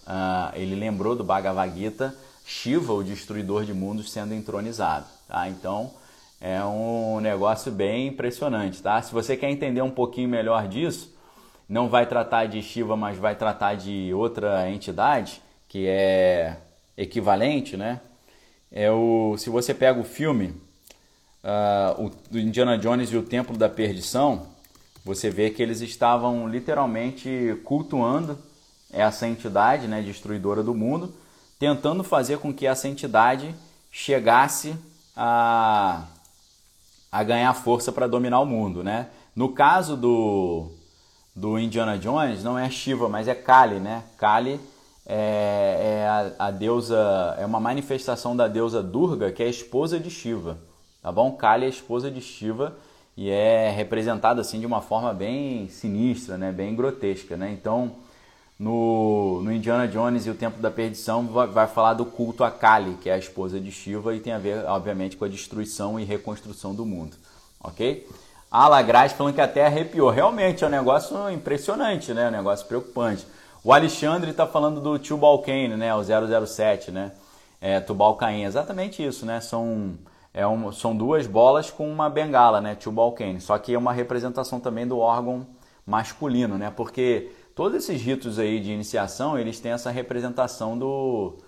Speaker 1: Uh, ele lembrou do Bhagavad Gita, Shiva, o destruidor de mundos, sendo entronizado. Tá? Então é um negócio bem impressionante. Tá? Se você quer entender um pouquinho melhor disso, não vai tratar de Shiva, mas vai tratar de outra entidade que é equivalente, né? É o, se você pega o filme uh, o, Indiana Jones e o Templo da Perdição, você vê que eles estavam literalmente cultuando essa entidade, né, destruidora do mundo, tentando fazer com que essa entidade chegasse a, a ganhar força para dominar o mundo, né? No caso do do Indiana Jones não é Shiva, mas é Kali, né? Kali é, é a, a, deusa, é uma manifestação da deusa Durga, que é a esposa de Shiva, tá bom? Kali é a esposa de Shiva e é representada assim de uma forma bem sinistra, né? Bem grotesca, né? Então, no, no Indiana Jones e o Tempo da Perdição vai, vai, falar do culto a Kali, que é a esposa de Shiva e tem a ver, obviamente, com a destruição e reconstrução do mundo, ok? A Lagraz falando que a Terra arrepiou. Realmente é um negócio impressionante, né? Um negócio preocupante. O Alexandre está falando do Tubal Cain, né? O 007, né? É, Tubal Cain, exatamente isso, né? São é um, são duas bolas com uma bengala, né? Tubal cane. Só que é uma representação também do órgão masculino, né? Porque todos esses ritos aí de iniciação, eles têm essa representação do,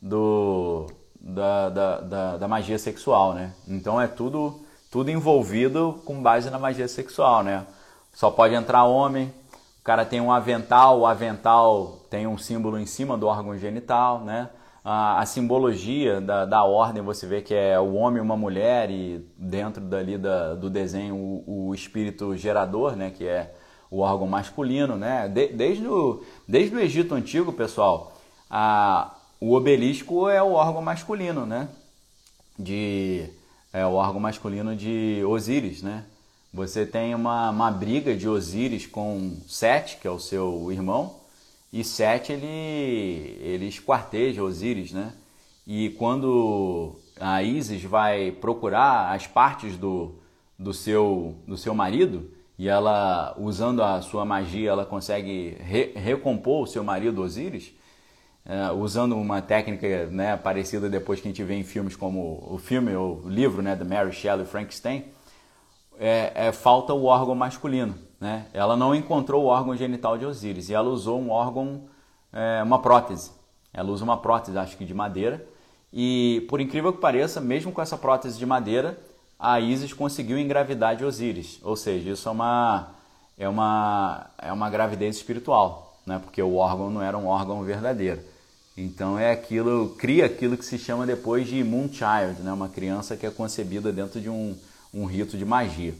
Speaker 1: do da, da, da, da magia sexual, né? Então é tudo tudo envolvido com base na magia sexual, né? Só pode entrar homem, o cara tem um avental, o avental tem um símbolo em cima do órgão genital, né? a, a simbologia da, da ordem, você vê que é o homem e uma mulher e dentro dali da, do desenho o, o espírito gerador, né, que é o órgão masculino, né? De, desde, o, desde o Egito Antigo, pessoal, a, o obelisco é o órgão masculino, né? De, é o órgão masculino de Osíris, né? Você tem uma, uma briga de Osíris com Sete, que é o seu irmão, e Sete ele, ele esquarteja Osíris, né? E quando a Isis vai procurar as partes do, do, seu, do seu marido, e ela, usando a sua magia, ela consegue re, recompor o seu marido Osíris, é, usando uma técnica né, parecida depois que a gente vê em filmes como o filme ou o livro né, da Mary Shelley Frankenstein, é, é, falta o órgão masculino. Né? Ela não encontrou o órgão genital de Osíris e ela usou um órgão, é, uma prótese. Ela usa uma prótese, acho que de madeira. E por incrível que pareça, mesmo com essa prótese de madeira, a Isis conseguiu engravidar de Osíris. Ou seja, isso é uma, é uma, é uma gravidez espiritual, né? porque o órgão não era um órgão verdadeiro. Então é aquilo, cria aquilo que se chama depois de Moonchild, né? uma criança que é concebida dentro de um, um rito de magia.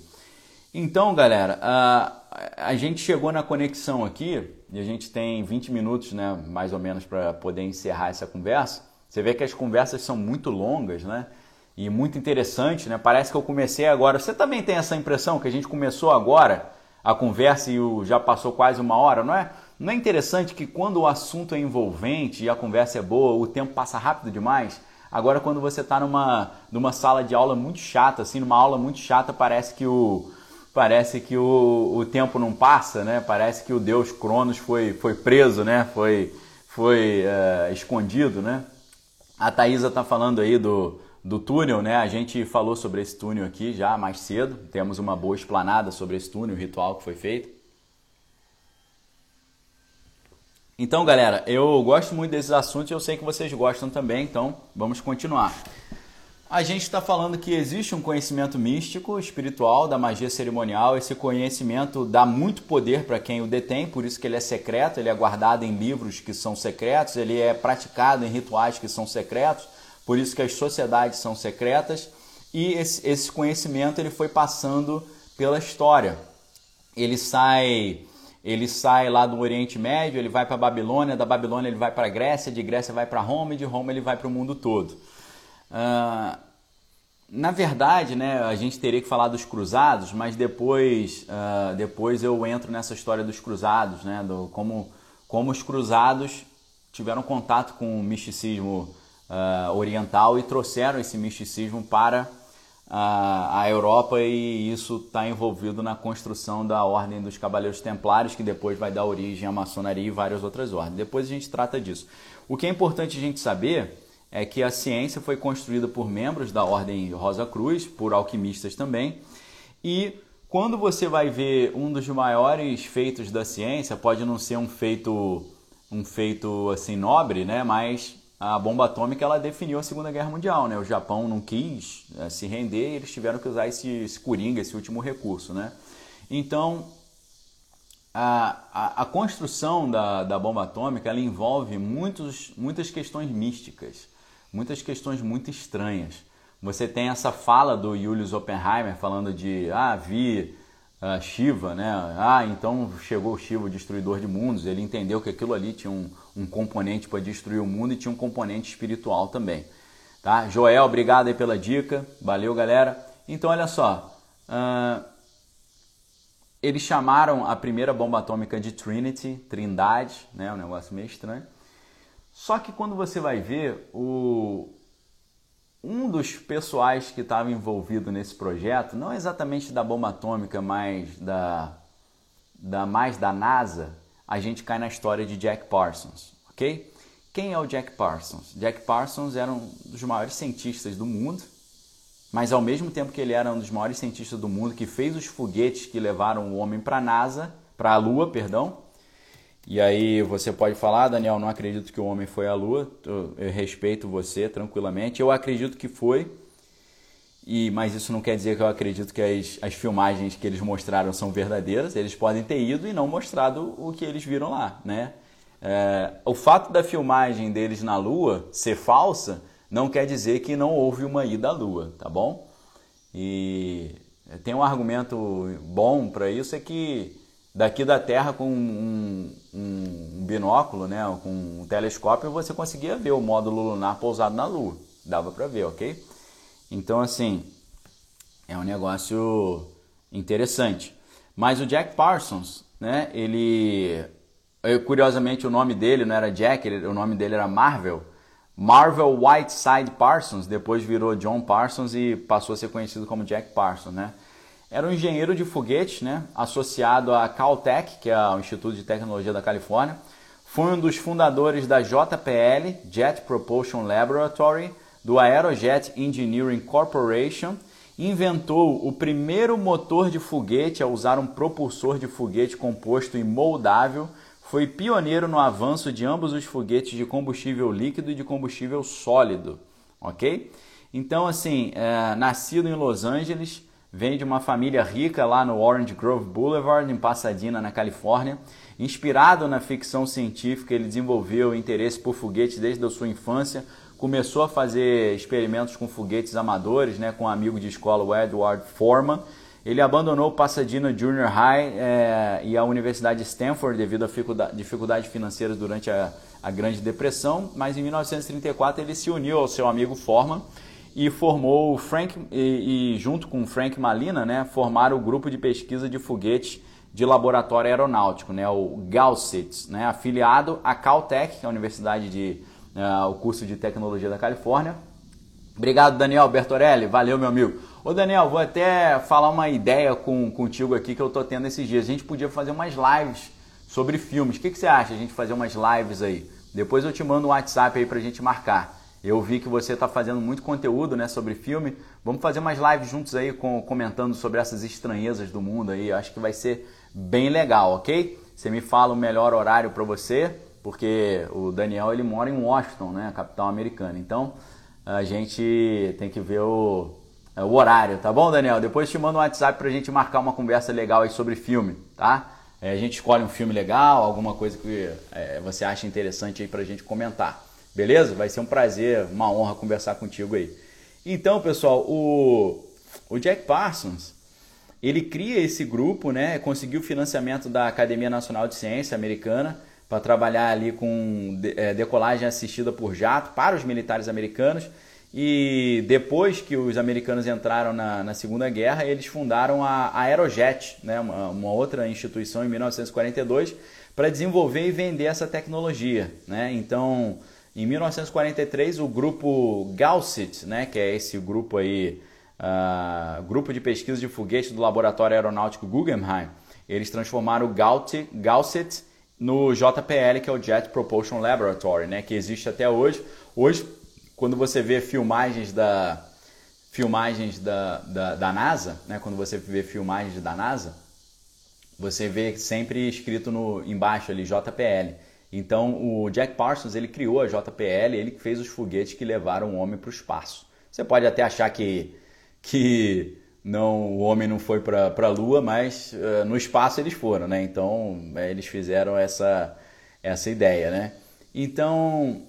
Speaker 1: Então, galera, a, a gente chegou na conexão aqui e a gente tem 20 minutos, né, mais ou menos, para poder encerrar essa conversa. Você vê que as conversas são muito longas, né? E muito interessantes, né? Parece que eu comecei agora. Você também tem essa impressão que a gente começou agora a conversa e já passou quase uma hora, não é? Não é interessante que quando o assunto é envolvente e a conversa é boa, o tempo passa rápido demais? Agora, quando você está numa, numa sala de aula muito chata, assim, numa aula muito chata, parece que o, parece que o, o tempo não passa, né? Parece que o deus Cronos foi, foi preso, né? Foi, foi uh, escondido, né? A Thaisa está falando aí do, do túnel, né? A gente falou sobre esse túnel aqui já mais cedo. Temos uma boa explanada sobre esse túnel, o ritual que foi feito. Então, galera, eu gosto muito desses assuntos e eu sei que vocês gostam também, então vamos continuar. A gente está falando que existe um conhecimento místico, espiritual, da magia cerimonial. Esse conhecimento dá muito poder para quem o detém, por isso que ele é secreto, ele é guardado em livros que são secretos, ele é praticado em rituais que são secretos, por isso que as sociedades são secretas. E esse, esse conhecimento ele foi passando pela história. Ele sai, ele sai lá do Oriente Médio, ele vai para a Babilônia, da Babilônia ele vai para a Grécia, de Grécia vai para Roma e de Roma ele vai para o mundo todo. Uh, na verdade, né, a gente teria que falar dos cruzados, mas depois, uh, depois eu entro nessa história dos cruzados, né, do, como, como os cruzados tiveram contato com o misticismo uh, oriental e trouxeram esse misticismo para a, a Europa e isso está envolvido na construção da Ordem dos Cavaleiros Templários, que depois vai dar origem à maçonaria e várias outras ordens. Depois a gente trata disso. O que é importante a gente saber é que a ciência foi construída por membros da Ordem Rosa Cruz, por alquimistas também, e quando você vai ver um dos maiores feitos da ciência, pode não ser um feito um feito assim nobre, né, mas a bomba atômica ela definiu a Segunda Guerra Mundial, né? O Japão não quis é, se render e eles tiveram que usar esse, esse coringa, esse último recurso, né? Então, a, a, a, construção da, da bomba atômica ela envolve muitos, muitas questões místicas muitas questões muito estranhas. Você tem essa fala do Julius Oppenheimer falando de ah, vi uh, Shiva, né? Ah, então chegou o Shiva, o destruidor de mundos. Ele entendeu que aquilo ali tinha um, um componente para destruir o mundo e tinha um componente espiritual também. Tá? Joel, obrigado aí pela dica. Valeu, galera. Então, olha só. Uh, eles chamaram a primeira bomba atômica de Trinity, Trindade, né? Um negócio meio estranho. Só que quando você vai ver, o, um dos pessoais que estava envolvido nesse projeto, não exatamente da bomba atômica, mas da, da mais da NASA, a gente cai na história de Jack Parsons, ok? Quem é o Jack Parsons? Jack Parsons era um dos maiores cientistas do mundo, mas ao mesmo tempo que ele era um dos maiores cientistas do mundo, que fez os foguetes que levaram o homem para a NASA, para a Lua, perdão, e aí você pode falar, Daniel, não acredito que o homem foi à Lua. Eu respeito você tranquilamente. Eu acredito que foi. E, mas isso não quer dizer que eu acredito que as, as filmagens que eles mostraram são verdadeiras. Eles podem ter ido e não mostrado o que eles viram lá, né? É, o fato da filmagem deles na Lua ser falsa não quer dizer que não houve uma ida à Lua, tá bom? E tem um argumento bom para isso é que daqui da Terra com um, um, binóculo, né, com um telescópio, você conseguia ver o módulo lunar pousado na Lua. Dava para ver, ok? Então, assim, é um negócio interessante. Mas o Jack Parsons, né, ele... Curiosamente, o nome dele não era Jack, ele, o nome dele era Marvel. Marvel Whiteside Parsons, depois virou John Parsons e passou a ser conhecido como Jack Parsons, né? Era um engenheiro de foguetes, né, associado à Caltech, que é o Instituto de Tecnologia da Califórnia. Foi um dos fundadores da JPL, Jet Propulsion Laboratory, do Aerojet Engineering Corporation. Inventou o primeiro motor de foguete a usar um propulsor de foguete composto e moldável. Foi pioneiro no avanço de ambos os foguetes de combustível líquido e de combustível sólido, ok? Então, assim, é, nascido em Los Angeles, Vem de uma família rica lá no Orange Grove Boulevard, em Pasadena, na Califórnia. Inspirado na ficção científica, ele desenvolveu interesse por foguetes desde a sua infância. Começou a fazer experimentos com foguetes amadores, né, com um amigo de escola, o Edward Foreman. Ele abandonou Pasadena Junior High é, e a Universidade de Stanford devido a dificuldades financeiras durante a, a Grande Depressão, mas em 1934 ele se uniu ao seu amigo Foreman e formou o Frank e, e, junto com Frank Malina, né, formaram o grupo de pesquisa de foguetes de laboratório aeronáutico, né, o GALCIT, né, afiliado à Caltech, que é a Universidade de uh, o curso de tecnologia da Califórnia. Obrigado, Daniel Bertorelli, valeu meu amigo. Ô Daniel, vou até falar uma ideia com, contigo aqui que eu tô tendo esses dias. A gente podia fazer umas lives sobre filmes. O que, que você acha a gente fazer umas lives aí? Depois eu te mando um WhatsApp aí pra gente marcar. Eu vi que você está fazendo muito conteúdo né, sobre filme. Vamos fazer mais lives juntos aí com, comentando sobre essas estranhezas do mundo aí. Acho que vai ser bem legal, ok? Você me fala o melhor horário para você, porque o Daniel ele mora em Washington, né, capital americana. Então a gente tem que ver o, o horário, tá bom, Daniel? Depois te mando um WhatsApp para a gente marcar uma conversa legal aí sobre filme, tá? É, a gente escolhe um filme legal, alguma coisa que é, você acha interessante aí para a gente comentar. Beleza? Vai ser um prazer, uma honra conversar contigo aí. Então, pessoal, o, o Jack Parsons, ele cria esse grupo, né? Conseguiu financiamento da Academia Nacional de Ciência Americana para trabalhar ali com é, decolagem assistida por jato para os militares americanos. E depois que os americanos entraram na, na Segunda Guerra, eles fundaram a Aerojet, né? uma, uma outra instituição em 1942, para desenvolver e vender essa tecnologia. Né? Então, em 1943, o grupo Gaussett, né, que é esse grupo aí, uh, grupo de pesquisa de foguete do Laboratório Aeronáutico Guggenheim, eles transformaram o Gaussett no JPL, que é o Jet Propulsion Laboratory, né, que existe até hoje. Hoje, quando você vê filmagens da filmagens da, da, da NASA, né, quando você vê filmagens da NASA, você vê sempre escrito no embaixo ali JPL. Então o Jack Parsons ele criou a JPL, ele fez os foguetes que levaram o homem para o espaço. Você pode até achar que, que não o homem não foi para a Lua, mas uh, no espaço eles foram, né? Então é, eles fizeram essa, essa ideia, né? Então,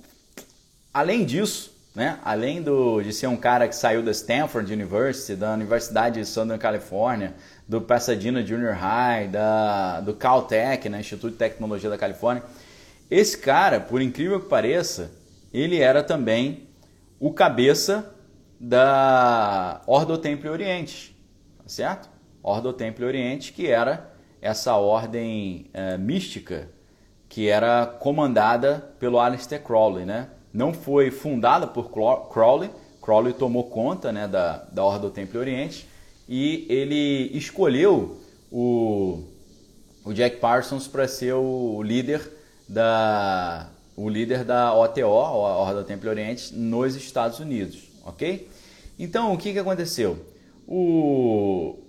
Speaker 1: além disso, né? Além do, de ser um cara que saiu da Stanford University, da Universidade de Southern California, do Pasadena Junior High, da, do Caltech, né? Instituto de Tecnologia da Califórnia, esse cara, por incrível que pareça, ele era também o cabeça da Ordo Templi Oriente, tá certo? Ordo Templi Oriente, que era essa ordem é, mística que era comandada pelo Aleister Crowley, né? Não foi fundada por Crowley, Crowley tomou conta né, da, da Ordem do Templo Oriente e ele escolheu o, o Jack Parsons para ser o líder da o líder da OTO, a Ordem do Templo Oriente, nos Estados Unidos, ok? Então, o que, que aconteceu? O,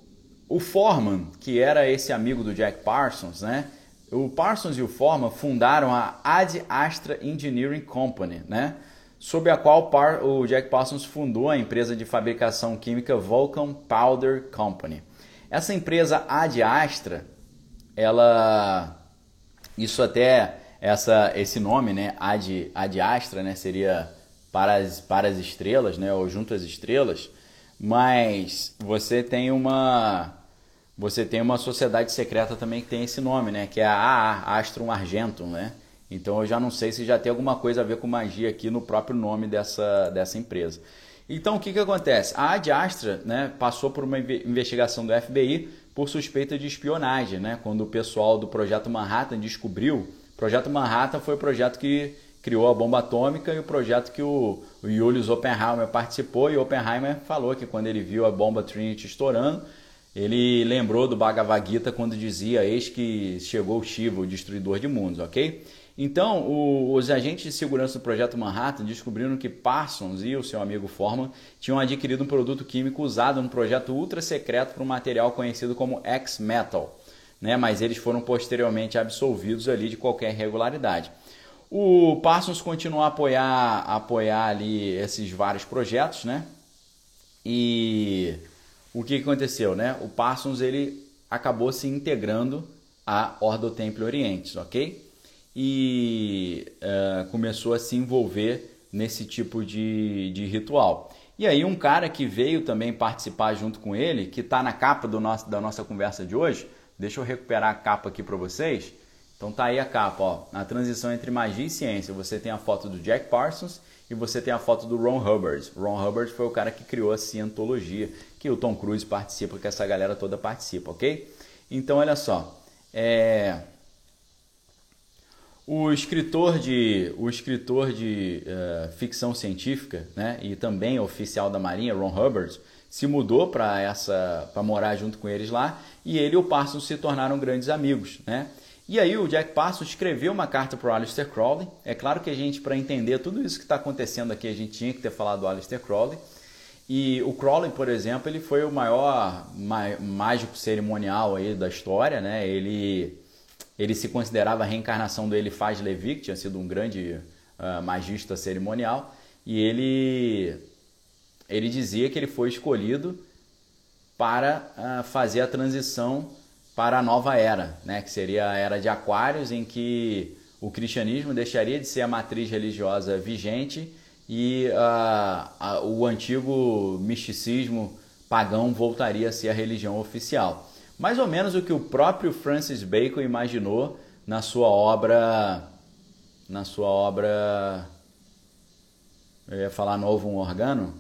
Speaker 1: o Foreman, que era esse amigo do Jack Parsons, né? O Parsons e o Foreman fundaram a Ad Astra Engineering Company, né? sob a qual o Jack Parsons fundou a empresa de fabricação química Vulcan Powder Company. Essa empresa Ad Astra, ela isso até essa esse nome, né, Ad, Ad Astra, né, seria para as, para as estrelas, né, ou junto às estrelas, mas você tem uma você tem uma sociedade secreta também que tem esse nome, né, que é a AA, Astrum Argentum, né? Então eu já não sei se já tem alguma coisa a ver com magia aqui no próprio nome dessa, dessa empresa. Então o que, que acontece? A Ad Astra né, passou por uma investigação do FBI por suspeita de espionagem, né? Quando o pessoal do Projeto Manhattan descobriu. O Projeto Manhattan foi o projeto que criou a bomba atômica e o projeto que o, o Julius Oppenheimer participou e Oppenheimer falou que quando ele viu a bomba Trinity estourando, ele lembrou do Bhagavad Gita quando dizia eis que chegou o Shiva, o destruidor de mundos, ok? Então, o, os agentes de segurança do Projeto Manhattan descobriram que Parsons e o seu amigo Forman tinham adquirido um produto químico usado no projeto ultra secreto para um material conhecido como X-Metal, né? mas eles foram posteriormente absolvidos ali de qualquer irregularidade. O Parsons continuou a apoiar, a apoiar ali esses vários projetos, né? E o que aconteceu, né? O Parsons ele acabou se integrando à Ordo Templi Orientes, ok? e uh, começou a se envolver nesse tipo de, de ritual. E aí um cara que veio também participar junto com ele, que está na capa do nosso, da nossa conversa de hoje, deixa eu recuperar a capa aqui para vocês. Então tá aí a capa, ó, na transição entre magia e ciência. Você tem a foto do Jack Parsons e você tem a foto do Ron Hubbard. Ron Hubbard foi o cara que criou a cientologia, que o Tom Cruise participa, que essa galera toda participa, ok? Então olha só, é... O escritor de, o escritor de uh, ficção científica né, e também oficial da Marinha, Ron Hubbard, se mudou para essa para morar junto com eles lá e ele e o Parsons se tornaram grandes amigos. Né? E aí o Jack Parsons escreveu uma carta para o Aleister Crowley. É claro que a gente, para entender tudo isso que está acontecendo aqui, a gente tinha que ter falado do Aleister Crowley. E o Crowley, por exemplo, ele foi o maior mágico cerimonial aí da história. Né? Ele ele se considerava a reencarnação do Eliphaz Levi, que tinha sido um grande uh, magista cerimonial, e ele, ele dizia que ele foi escolhido para uh, fazer a transição para a nova era, né? que seria a era de Aquários, em que o cristianismo deixaria de ser a matriz religiosa vigente e uh, o antigo misticismo pagão voltaria a ser a religião oficial mais ou menos o que o próprio Francis Bacon imaginou na sua obra na sua obra eu ia falar novo um organo,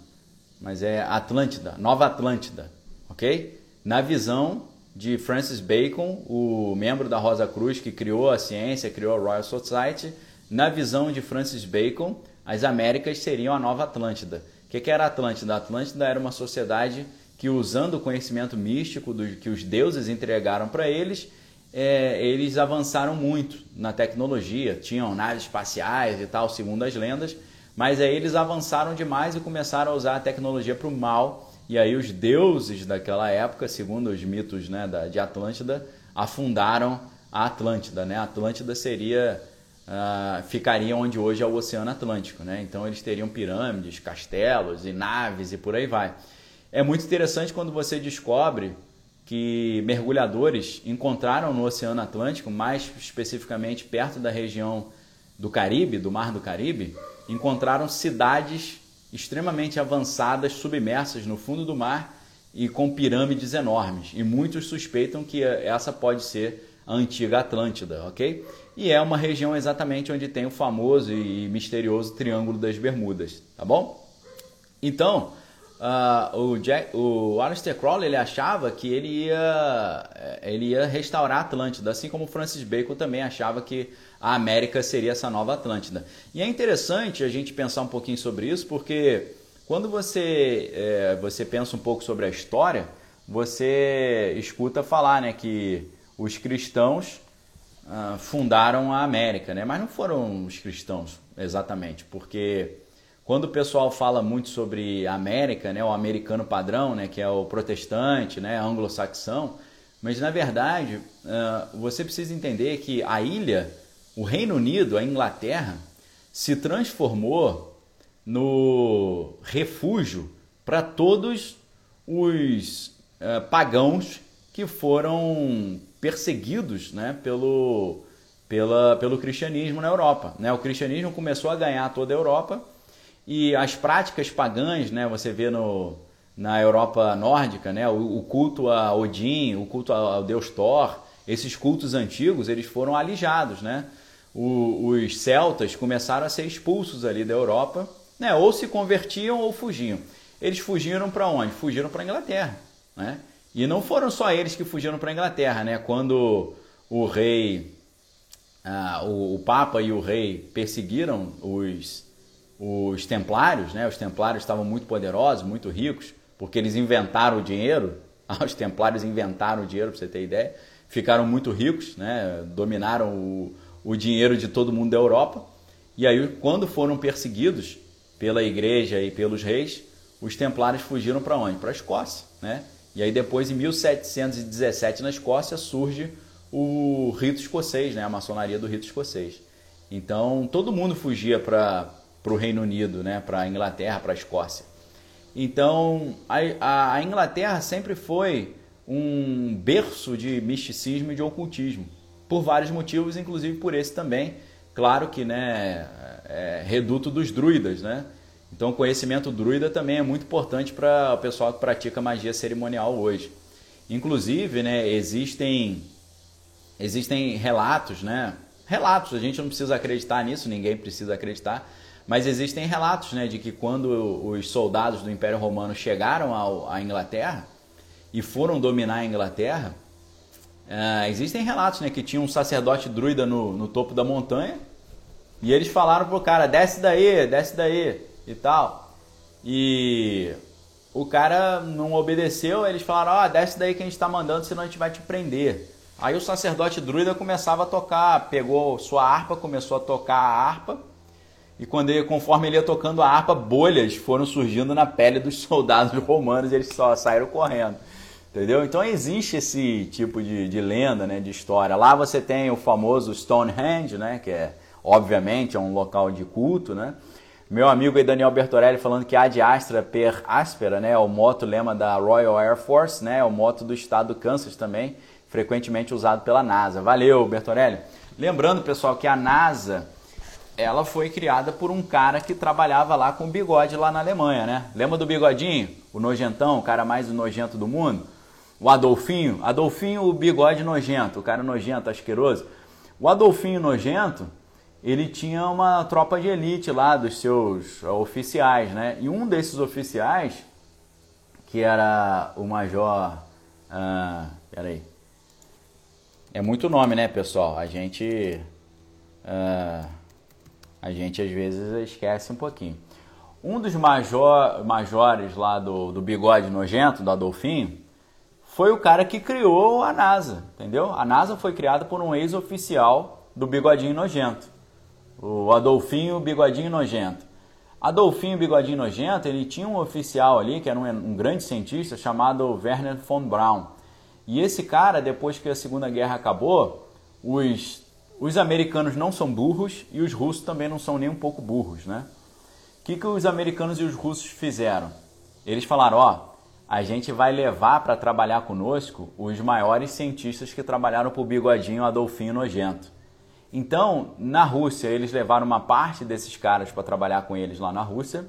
Speaker 1: mas é Atlântida, Nova Atlântida, ok? Na visão de Francis Bacon, o membro da Rosa Cruz que criou a ciência, criou a Royal Society, na visão de Francis Bacon, as Américas seriam a Nova Atlântida. O que, era a Atlântida? A Atlântida era uma sociedade que usando o conhecimento místico do, que os deuses entregaram para eles, é, eles avançaram muito na tecnologia, tinham naves espaciais e tal, segundo as lendas, mas aí eles avançaram demais e começaram a usar a tecnologia para o mal, e aí os deuses daquela época, segundo os mitos né, de Atlântida, afundaram a Atlântida. Né? A Atlântida seria Uh, ficaria onde hoje é o Oceano Atlântico. Né? Então eles teriam pirâmides, castelos e naves e por aí vai. É muito interessante quando você descobre que mergulhadores encontraram no Oceano Atlântico, mais especificamente perto da região do Caribe, do Mar do Caribe, encontraram cidades extremamente avançadas, submersas no fundo do mar e com pirâmides enormes. E muitos suspeitam que essa pode ser a antiga Atlântida, ok? E é uma região exatamente onde tem o famoso e misterioso Triângulo das Bermudas, tá bom? Então, uh, o, Jack, o Aleister Crowley ele achava que ele ia, eh, ele ia restaurar a Atlântida, assim como Francis Bacon também achava que a América seria essa nova Atlântida. E é interessante a gente pensar um pouquinho sobre isso, porque quando você, é, você pensa um pouco sobre a história, você escuta falar né, que os cristãos uh, fundaram a América, né? mas não foram os cristãos exatamente, porque quando o pessoal fala muito sobre América, né, o americano padrão, né, que é o protestante, né, anglo-saxão, mas na verdade uh, você precisa entender que a ilha, o Reino Unido, a Inglaterra, se transformou no refúgio para todos os uh, pagãos que foram perseguidos né, pelo, pela, pelo cristianismo na Europa. Né? O cristianismo começou a ganhar toda a Europa e as práticas pagãs, né, você vê no, na Europa nórdica, né, o, o culto a Odin, o culto ao deus Thor, esses cultos antigos, eles foram alijados, né? O, os celtas começaram a ser expulsos ali da Europa, né? Ou se convertiam ou fugiam. Eles fugiram para onde? Fugiram para a Inglaterra, né? E não foram só eles que fugiram para a Inglaterra, né? Quando o rei, ah, o, o Papa e o rei perseguiram os os templários, né? Os templários estavam muito poderosos, muito ricos, porque eles inventaram o dinheiro. Os templários inventaram o dinheiro, para você ter ideia. Ficaram muito ricos, né? Dominaram o, o dinheiro de todo mundo da Europa. E aí, quando foram perseguidos pela igreja e pelos reis, os templários fugiram para onde? Para a Escócia, né? E aí depois, em 1717, na Escócia, surge o rito escocês, né? A maçonaria do rito escocês. Então, todo mundo fugia para para o Reino Unido, né? para a Inglaterra, para a Escócia. Então, a, a, Inglaterra sempre foi um berço de misticismo e de ocultismo, por vários motivos, inclusive por esse também. Claro que né, é reduto dos druidas, né? Então, o conhecimento druida também é muito importante para o pessoal que pratica magia cerimonial hoje. Inclusive, né, existem, existem relatos, né? Relatos, a gente não precisa acreditar nisso, ninguém precisa acreditar, mas existem relatos né, de que quando os soldados do Império Romano chegaram ao, à Inglaterra e foram dominar a Inglaterra, uh, existem relatos né, que tinha um sacerdote druida no, no topo da montanha e eles falaram pro cara, desce daí, desce daí e tal. E o cara não obedeceu, eles falaram, ó, oh, desce daí que a gente está mandando, senão a gente vai te prender. Aí o sacerdote druida começava a tocar, pegou sua harpa, começou a tocar a harpa e quando ele, conforme ele ia tocando a harpa, bolhas foram surgindo na pele dos soldados romanos e eles só saíram correndo. Entendeu? Então existe esse tipo de, de lenda, né, de história. Lá você tem o famoso Stonehenge, né, que é obviamente é um local de culto, né? Meu amigo aí Daniel Bertorelli falando que Ad Astra per Aspera, né, é o moto lema da Royal Air Force, né, é o moto do estado do Kansas também, frequentemente usado pela NASA. Valeu, Bertorelli. Lembrando, pessoal, que a NASA ela foi criada por um cara que trabalhava lá com bigode lá na Alemanha, né? Lembra do bigodinho? O nojentão, o cara mais nojento do mundo? O Adolfinho? Adolfinho, o bigode nojento, o cara nojento, asqueroso. O Adolfinho nojento, ele tinha uma tropa de elite lá dos seus oficiais, né? E um desses oficiais, que era o major... Ah, peraí. É muito nome, né, pessoal? A gente... Ah, a gente às vezes esquece um pouquinho. Um dos major, majores lá do, do bigode nojento, do Adolfinho, foi o cara que criou a NASA, entendeu? A NASA foi criada por um ex-oficial do bigodinho nojento, o Adolfinho Bigodinho Nojento. Adolfinho Bigodinho Nojento, ele tinha um oficial ali, que era um, um grande cientista, chamado Werner von Braun. E esse cara, depois que a Segunda Guerra acabou, os os americanos não são burros e os russos também não são nem um pouco burros, né? O que, que os americanos e os russos fizeram? Eles falaram, ó, a gente vai levar para trabalhar conosco os maiores cientistas que trabalharam para o bigodinho Adolfinho Nojento. Então, na Rússia, eles levaram uma parte desses caras para trabalhar com eles lá na Rússia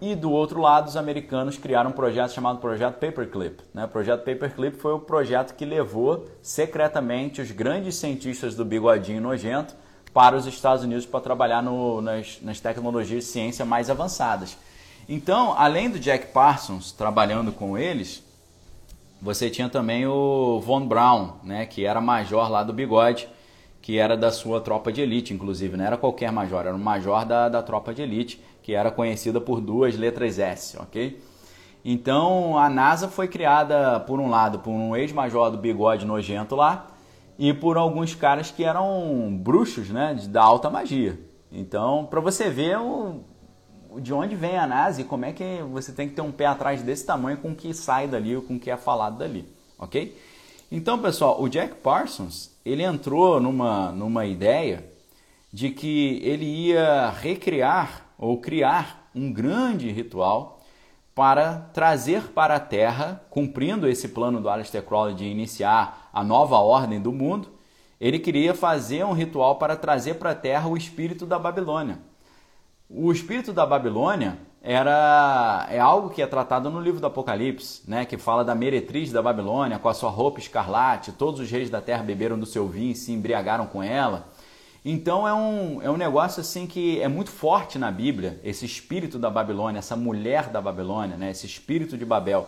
Speaker 1: e do outro lado, os americanos criaram um projeto chamado Projeto Paperclip. Né? O Projeto Paperclip foi o projeto que levou secretamente os grandes cientistas do bigodinho nojento para os Estados Unidos para trabalhar no, nas, nas tecnologias de ciência mais avançadas. Então, além do Jack Parsons trabalhando com eles, você tinha também o Von Braun, né, que era major lá do bigode, que era da sua tropa de elite, inclusive, não era qualquer major, era um major da, da tropa de elite, que era conhecida por duas letras S, ok? Então a NASA foi criada, por um lado, por um ex-major do bigode nojento lá e por alguns caras que eram bruxos, né, da alta magia. Então, para você ver o, de onde vem a NASA e como é que você tem que ter um pé atrás desse tamanho com o que sai dali ou com o que é falado dali, ok? Então, pessoal, o Jack Parsons ele entrou numa, numa ideia de que ele ia recriar ou criar um grande ritual para trazer para a Terra, cumprindo esse plano do Aleister Crowley de iniciar a nova ordem do mundo, ele queria fazer um ritual para trazer para a Terra o espírito da Babilônia. O espírito da Babilônia era é algo que é tratado no livro do Apocalipse, né, que fala da meretriz da Babilônia com a sua roupa escarlate, todos os reis da terra beberam do seu vinho e se embriagaram com ela. Então é um, é um negócio assim que é muito forte na Bíblia, esse espírito da Babilônia, essa mulher da Babilônia, né? esse espírito de Babel.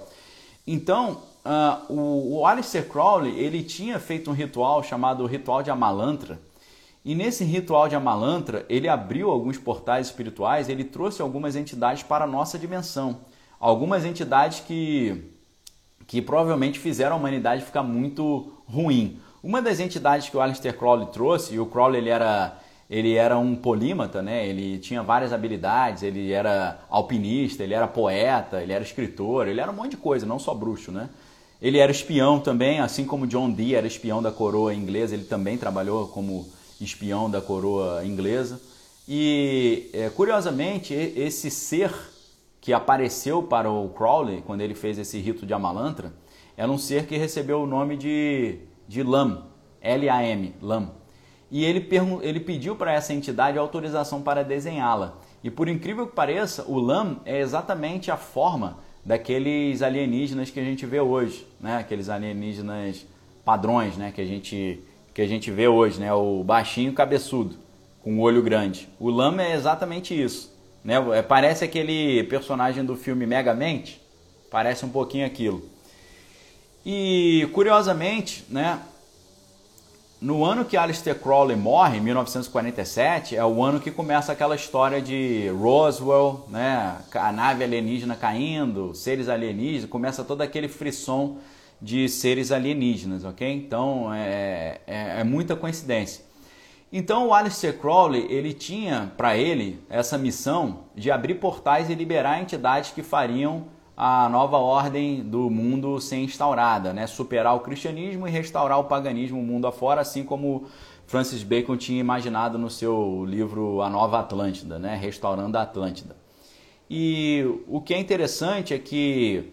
Speaker 1: Então, uh, o, o Aleister Crowley, ele tinha feito um ritual chamado Ritual de Amalantra, e nesse ritual de Amalantra, ele abriu alguns portais espirituais, ele trouxe algumas entidades para a nossa dimensão. Algumas entidades que, que provavelmente fizeram a humanidade ficar muito ruim. Uma das entidades que o Aleister Crowley trouxe, e o Crowley ele era, ele era um polímata, né? ele tinha várias habilidades, ele era alpinista, ele era poeta, ele era escritor, ele era um monte de coisa, não só bruxo. Né? Ele era espião também, assim como John Dee era espião da coroa inglesa, ele também trabalhou como espião da coroa inglesa. E é, curiosamente, esse ser que apareceu para o Crowley quando ele fez esse rito de Amalantra era um ser que recebeu o nome de de LAM, L-A-M, LAM. E ele, ele pediu para essa entidade autorização para desenhá-la. E por incrível que pareça, o LAM é exatamente a forma daqueles alienígenas que a gente vê hoje, né? Aqueles alienígenas padrões, né? Que a gente que a gente vê hoje, né? O baixinho cabeçudo com o olho grande. O LAM é exatamente isso, né? É, parece aquele personagem do filme Megamente, parece um pouquinho aquilo. E curiosamente, né, no ano que Aleister Crowley morre, 1947, é o ano que começa aquela história de Roswell, né, a nave alienígena caindo, seres alienígenas, começa todo aquele frisson de seres alienígenas, ok? Então é, é, é muita coincidência. Então o Aleister Crowley ele tinha para ele essa missão de abrir portais e liberar entidades que fariam a nova ordem do mundo ser instaurada, né? superar o cristianismo e restaurar o paganismo mundo afora, assim como Francis Bacon tinha imaginado no seu livro A Nova Atlântida, né? restaurando a Atlântida. E o que é interessante é que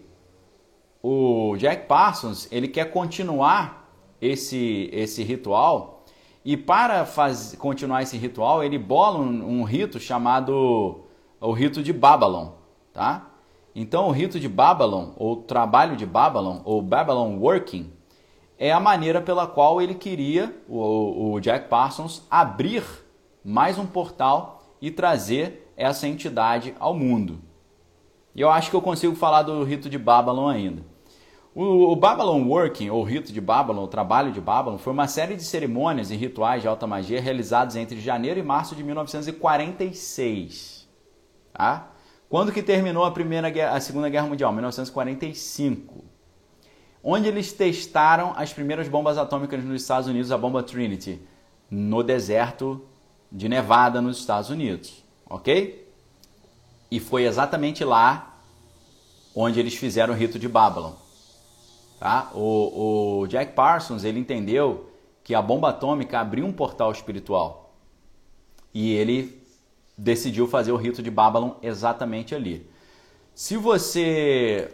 Speaker 1: o Jack Parsons ele quer continuar esse, esse ritual e para faz, continuar esse ritual ele bola um, um rito chamado o rito de Babylon, tá? Então, o rito de Babylon, ou trabalho de Babylon, ou Babylon Working, é a maneira pela qual ele queria, o, o Jack Parsons, abrir mais um portal e trazer essa entidade ao mundo. E eu acho que eu consigo falar do rito de Babylon ainda. O, o Babylon Working, ou rito de Babylon, o trabalho de Babylon, foi uma série de cerimônias e rituais de alta magia realizados entre janeiro e março de 1946. Tá? Quando que terminou a primeira a Segunda Guerra Mundial? 1945. Onde eles testaram as primeiras bombas atômicas nos Estados Unidos, a bomba Trinity, no deserto de Nevada, nos Estados Unidos, ok? E foi exatamente lá onde eles fizeram o rito de Babylon. Tá? O, o Jack Parsons ele entendeu que a bomba atômica abriu um portal espiritual e ele decidiu fazer o rito de Babylon exatamente ali. Se você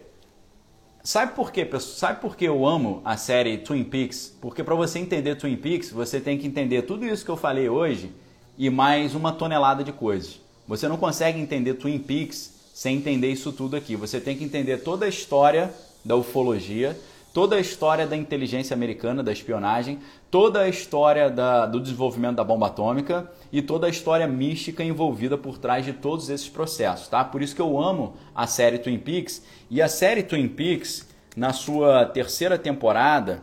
Speaker 1: Sabe por quê, pessoal? Sabe por que eu amo a série Twin Peaks? Porque para você entender Twin Peaks, você tem que entender tudo isso que eu falei hoje e mais uma tonelada de coisas. Você não consegue entender Twin Peaks sem entender isso tudo aqui. Você tem que entender toda a história da ufologia, toda a história da inteligência americana, da espionagem, toda a história da, do desenvolvimento da bomba atômica e toda a história mística envolvida por trás de todos esses processos, tá? Por isso que eu amo a série Twin Peaks e a série Twin Peaks na sua terceira temporada,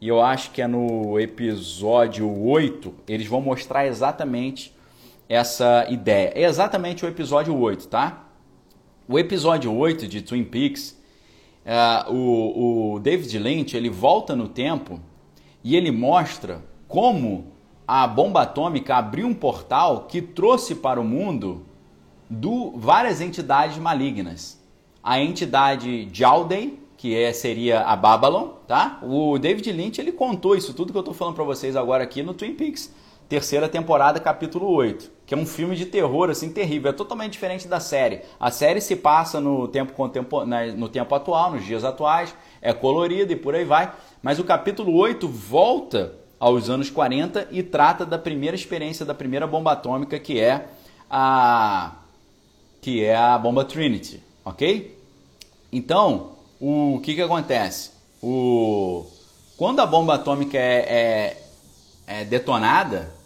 Speaker 1: e eu acho que é no episódio 8, eles vão mostrar exatamente essa ideia. É exatamente o episódio 8, tá? O episódio 8 de Twin Peaks uh, o, o David Lynch ele volta no tempo e ele mostra como a bomba atômica abriu um portal que trouxe para o mundo do, várias entidades malignas. A entidade Jaldei, que é, seria a Babylon, tá? O David Lynch ele contou isso tudo que eu estou falando para vocês agora aqui no Twin Peaks terceira temporada, capítulo 8, que é um filme de terror assim terrível, é totalmente diferente da série. A série se passa no tempo contempo... no tempo atual, nos dias atuais, é colorida e por aí vai, mas o capítulo 8 volta aos anos 40 e trata da primeira experiência da primeira bomba atômica, que é a que é a bomba Trinity, OK? Então, o que que acontece? O quando a bomba atômica é, é, é detonada,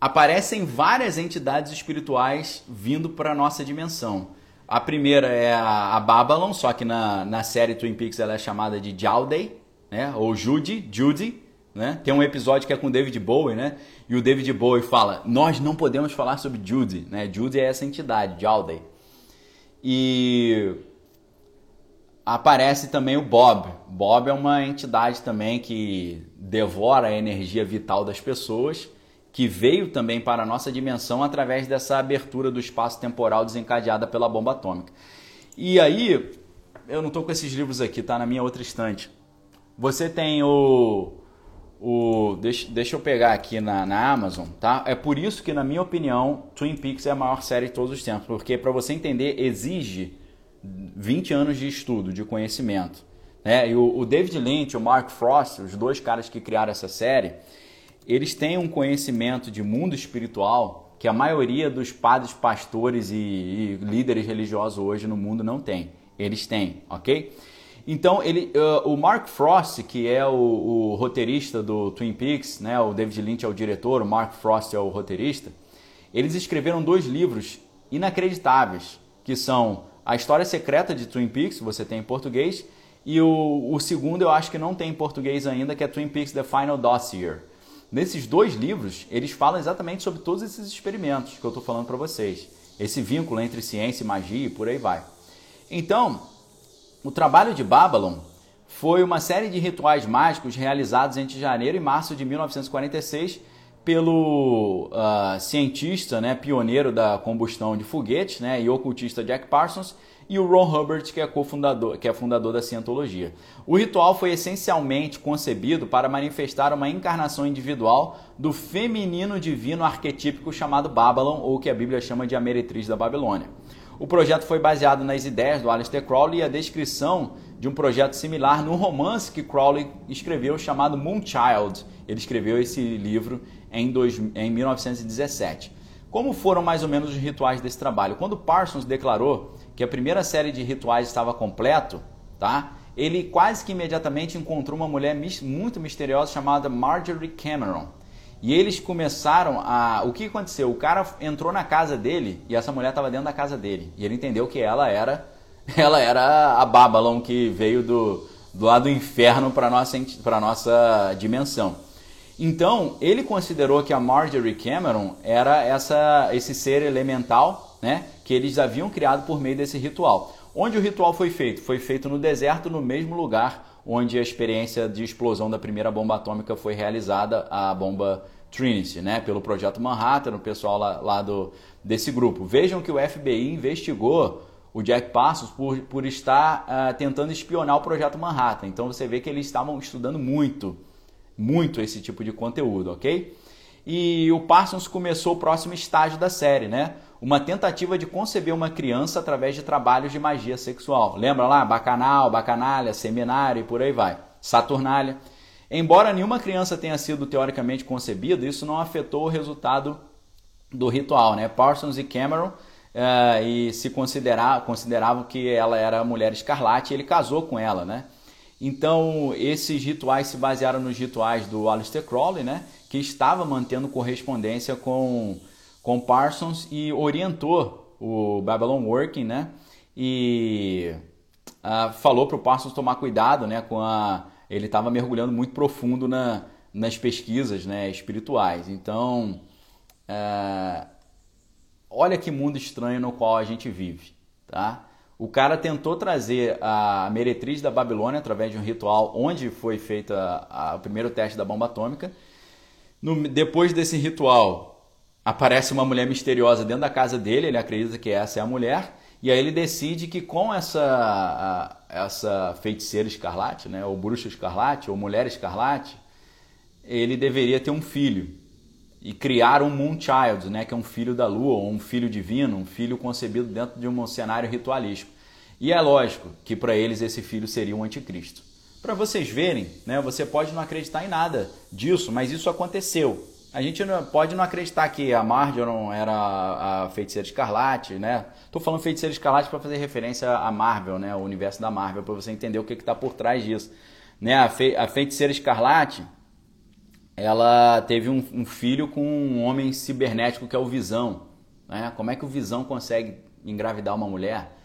Speaker 1: aparecem várias entidades espirituais vindo para a nossa dimensão. A primeira é a, a Babylon, só que na, na série Twin Peaks ela é chamada de Jaldei, né? ou Judy, Judy. Né? Tem um episódio que é com David Bowie, né? E o David Bowie fala: Nós não podemos falar sobre Judy, né? Judy é essa entidade, Jaldei. E aparece também o Bob. Bob é uma entidade também que devora a energia vital das pessoas que veio também para a nossa dimensão através dessa abertura do espaço temporal desencadeada pela bomba atômica. E aí, eu não estou com esses livros aqui, tá na minha outra estante. Você tem o. o deixa, deixa eu pegar aqui na, na Amazon, tá? É por isso que, na minha opinião, Twin Peaks é a maior série de todos os tempos, porque para você entender, exige 20 anos de estudo, de conhecimento. Né? E o, o David Lynch, o Mark Frost, os dois caras que criaram essa série, eles têm um conhecimento de mundo espiritual que a maioria dos padres, pastores e, e líderes religiosos hoje no mundo não tem. Eles têm, ok? Então, ele, uh, o Mark Frost, que é o, o, roteirista do Twin Peaks, né, o David Lynch é o diretor, o Mark Frost é o roteirista, eles escreveram dois livros inacreditáveis, que são A História Secreta de Twin Peaks, você tem em português, e o, o segundo eu acho que não tem em português ainda, que é Twin Peaks The Final Dossier. Nesses dois livros, eles falam exatamente sobre todos esses experimentos que eu estou falando para vocês. Esse vínculo entre ciência e magia e por aí vai. Então, o trabalho de Babylon foi uma série de rituais mágicos realizados entre janeiro e março de 1946 pelo uh, cientista, né, pioneiro da combustão de foguetes, né, e ocultista Jack Parsons e o Ron Hubbard, que é cofundador, que é fundador da cientologia. O ritual foi essencialmente concebido para manifestar uma encarnação individual do feminino divino arquetípico chamado Babylon, ou que a Bíblia chama de a meretriz da Babilônia. O projeto foi baseado nas ideias do Aleister Crowley e a descrição de um projeto similar no romance que Crowley escreveu chamado Moonchild. Ele escreveu esse livro em, dois, em 1917. Como foram mais ou menos os rituais desse trabalho? Quando Parsons declarou que a primeira série de rituais estava completo, tá? Ele quase que imediatamente encontrou uma mulher muito misteriosa chamada Marjorie Cameron. E eles começaram a. O que aconteceu? O cara entrou na casa dele e essa mulher estava dentro da casa dele. E ele entendeu que ela era ela era a Babylon que veio do, do lado do inferno para nossa para nossa dimensão. Então ele considerou que a Marjorie Cameron era essa esse ser elemental, né? Que eles haviam criado por meio desse ritual. Onde o ritual foi feito? Foi feito no deserto, no mesmo lugar onde a experiência de explosão da primeira bomba atômica foi realizada, a bomba Trinity, né, pelo projeto Manhattan, o pessoal lá, lá do, desse grupo. Vejam que o FBI investigou o Jack Passos por, por estar uh, tentando espionar o projeto Manhattan. Então você vê que eles estavam estudando muito, muito esse tipo de conteúdo, ok? E o Parsons começou o próximo estágio da série, né? Uma tentativa de conceber uma criança através de trabalhos de magia sexual. Lembra lá? Bacanal, bacanalha, seminário e por aí vai. Saturnália. Embora nenhuma criança tenha sido teoricamente concebida, isso não afetou o resultado do ritual. Né? Parsons e Cameron uh, e se considera, consideravam que ela era a mulher escarlate e ele casou com ela. Né? Então, esses rituais se basearam nos rituais do Aleister Crowley, né, que estava mantendo correspondência com, com Parsons e orientou o Babylon Working, né, e uh, falou para o Parsons tomar cuidado, né, com a ele estava mergulhando muito profundo na, nas pesquisas, né, espirituais. Então, uh, olha que mundo estranho no qual a gente vive, tá? O cara tentou trazer a meretriz da Babilônia através de um ritual onde foi feito o primeiro teste da bomba atômica. No, depois desse ritual, aparece uma mulher misteriosa dentro da casa dele, ele acredita que essa é a mulher, e aí ele decide que com essa, essa feiticeira escarlate, né, ou bruxa escarlate, ou mulher escarlate, ele deveria ter um filho e criar um Moonchild, né, que é um filho da lua, ou um filho divino, um filho concebido dentro de um cenário ritualístico. E é lógico que para eles esse filho seria um anticristo. Para vocês verem, né, você pode não acreditar em nada disso, mas isso aconteceu. A gente não, pode não acreditar que a Marjorie era a feiticeira escarlate, né? Tô falando feiticeira escarlate para fazer referência à Marvel, né? O universo da Marvel, para você entender o que está por trás disso. Né? A, fe, a feiticeira escarlate, ela teve um, um, filho com um homem cibernético que é o Visão. Né? Como é que o Visão consegue engravidar uma mulher?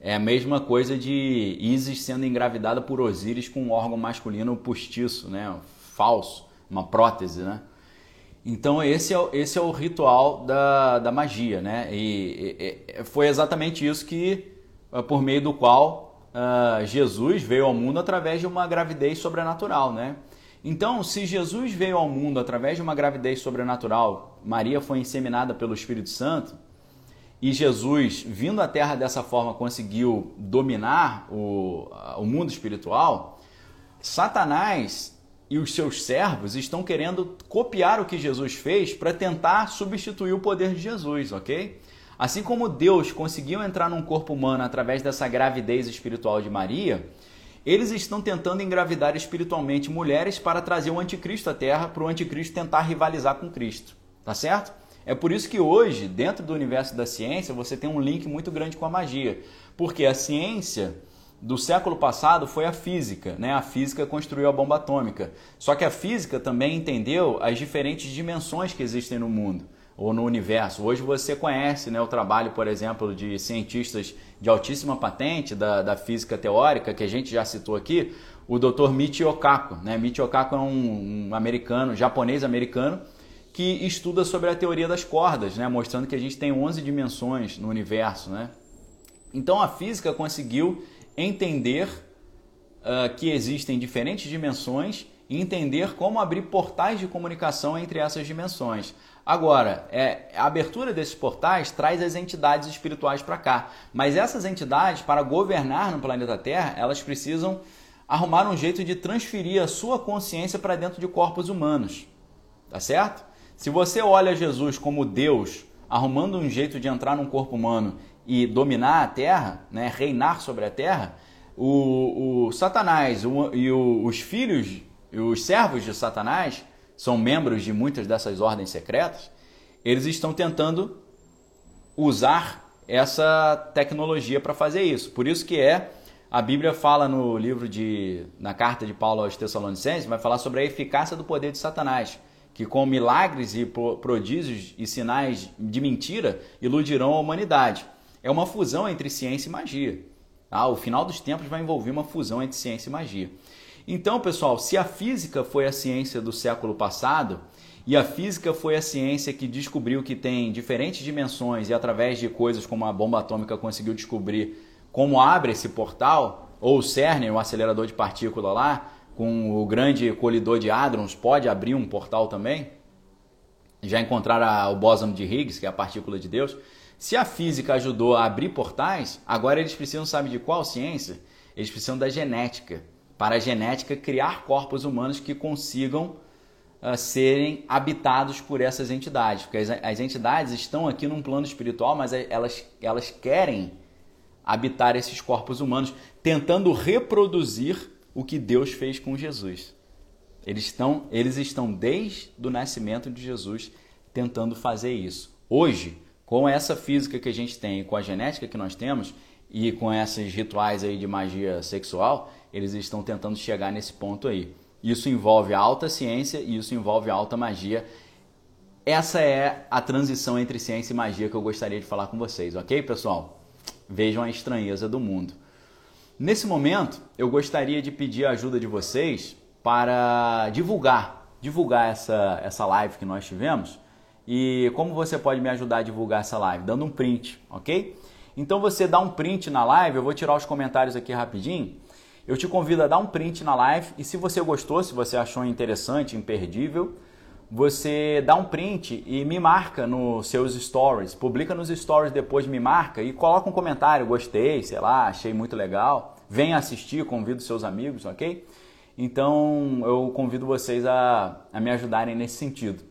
Speaker 1: É a mesma coisa de Isis sendo engravidada por Osíris com um órgão masculino postiço, né? falso, uma prótese. Né? Então esse é, esse é o ritual da, da magia. Né? E, e foi exatamente isso que, eh, por meio do qual uh, Jesus veio ao mundo através de uma gravidez sobrenatural. Né? Então, se Jesus veio ao mundo através de uma gravidez sobrenatural, Maria foi inseminada pelo Espírito Santo, e Jesus, vindo à Terra dessa forma, conseguiu dominar o, o mundo espiritual, Satanás e os seus servos estão querendo copiar o que Jesus fez para tentar substituir o poder de Jesus, ok? Assim como Deus conseguiu entrar num corpo humano através dessa gravidez espiritual de Maria, eles estão tentando engravidar espiritualmente mulheres para trazer o anticristo à Terra, para o anticristo tentar rivalizar com Cristo. Tá certo? É por isso que hoje, dentro do universo da ciência, você tem um link muito grande com a magia. Porque a ciência do século passado foi a física, né? A física construiu a bomba atômica. Só que a física também entendeu as diferentes dimensões que existem no mundo ou no universo. Hoje você conhece né, o trabalho, por exemplo, de cientistas de altíssima patente da, da física teórica, que a gente já citou aqui, o Dr. Michio Kaku. Né? Michio Kaku é um, um americano, japonês-americano, que estuda sobre a teoria das cordas, né? mostrando que a gente tem 11 dimensões no universo. Né? Então a física conseguiu entender uh, que existem diferentes dimensões e entender como abrir portais de comunicação entre essas dimensões. Agora, é, a abertura desses portais traz as entidades espirituais para cá. Mas essas entidades, para governar no planeta Terra, elas precisam arrumar um jeito de transferir a sua consciência para dentro de corpos humanos. Tá certo? Se você olha Jesus como Deus arrumando um jeito de entrar num corpo humano e dominar a Terra, né, reinar sobre a Terra, o, o Satanás o, e o, os filhos os servos de Satanás são membros de muitas dessas ordens secretas, eles estão tentando usar essa tecnologia para fazer isso. Por isso que é a Bíblia fala no livro de na carta de Paulo aos Tessalonicenses, vai falar sobre a eficácia do poder de Satanás, que com milagres e prodígios e sinais de mentira iludirão a humanidade. É uma fusão entre ciência e magia. Ah, o final dos tempos vai envolver uma fusão entre ciência e magia. Então, pessoal, se a física foi a ciência do século passado, e a física foi a ciência que descobriu que tem diferentes dimensões e através de coisas como a bomba atômica conseguiu descobrir como abre esse portal, ou o CERN, o acelerador de partícula lá, com o grande colidor de hadrons, pode abrir um portal também. Já encontraram o bóson de Higgs, que é a partícula de Deus. Se a física ajudou a abrir portais, agora eles precisam, sabe de qual ciência? Eles precisam da genética para a genética criar corpos humanos que consigam uh, serem habitados por essas entidades. Porque as, as, entidades estão aqui num plano espiritual, mas elas, elas querem habitar esses corpos humanos, tentando reproduzir o que Deus fez com Jesus. Eles estão, eles estão desde o nascimento de Jesus tentando fazer isso. Hoje, com essa física que a gente tem, com a genética que nós temos, e com esses rituais aí de magia sexual, eles estão tentando chegar nesse ponto aí. Isso envolve alta ciência e isso envolve alta magia. Essa é a transição entre ciência e magia que eu gostaria de falar com vocês, ok, pessoal? Vejam a estranheza do mundo. Nesse momento, eu gostaria de pedir a ajuda de vocês para divulgar, divulgar essa, essa live que nós tivemos. E como você pode me ajudar a divulgar essa live? Dando um print, ok? Então você dá um print na live, eu vou tirar os comentários aqui rapidinho. Eu te convido a dar um print na live e se você gostou, se você achou interessante, imperdível, você dá um print e me marca nos seus stories. Publica nos stories depois, me marca e coloca um comentário, gostei, sei lá, achei muito legal. Venha assistir, convido seus amigos, ok? Então eu convido vocês a, a me ajudarem nesse sentido,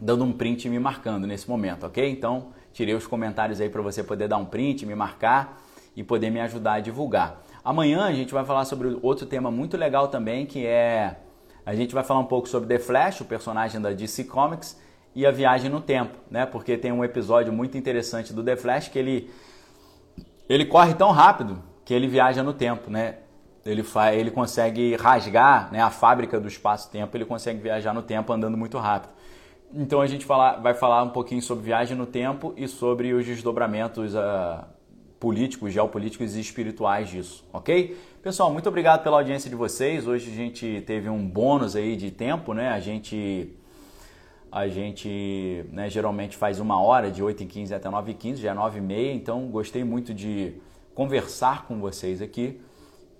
Speaker 1: dando um print e me marcando nesse momento, ok? Então Tirei os comentários aí para você poder dar um print, me marcar e poder me ajudar a divulgar. Amanhã a gente vai falar sobre outro tema muito legal também, que é a gente vai falar um pouco sobre The Flash, o personagem da DC Comics, e a viagem no tempo, né? Porque tem um episódio muito interessante do The Flash que ele ele corre tão rápido que ele viaja no tempo, né? Ele, faz, ele consegue rasgar né, a fábrica do espaço-tempo, ele consegue viajar no tempo andando muito rápido. Então a gente fala, vai falar um pouquinho sobre viagem no tempo e sobre os desdobramentos uh, políticos, geopolíticos e espirituais disso, ok? Pessoal, muito obrigado pela audiência de vocês. Hoje a gente teve um bônus aí de tempo, né? A gente, a gente né, geralmente faz uma hora, de 8h15 até 9h15, já é 9h30, então gostei muito de conversar com vocês aqui.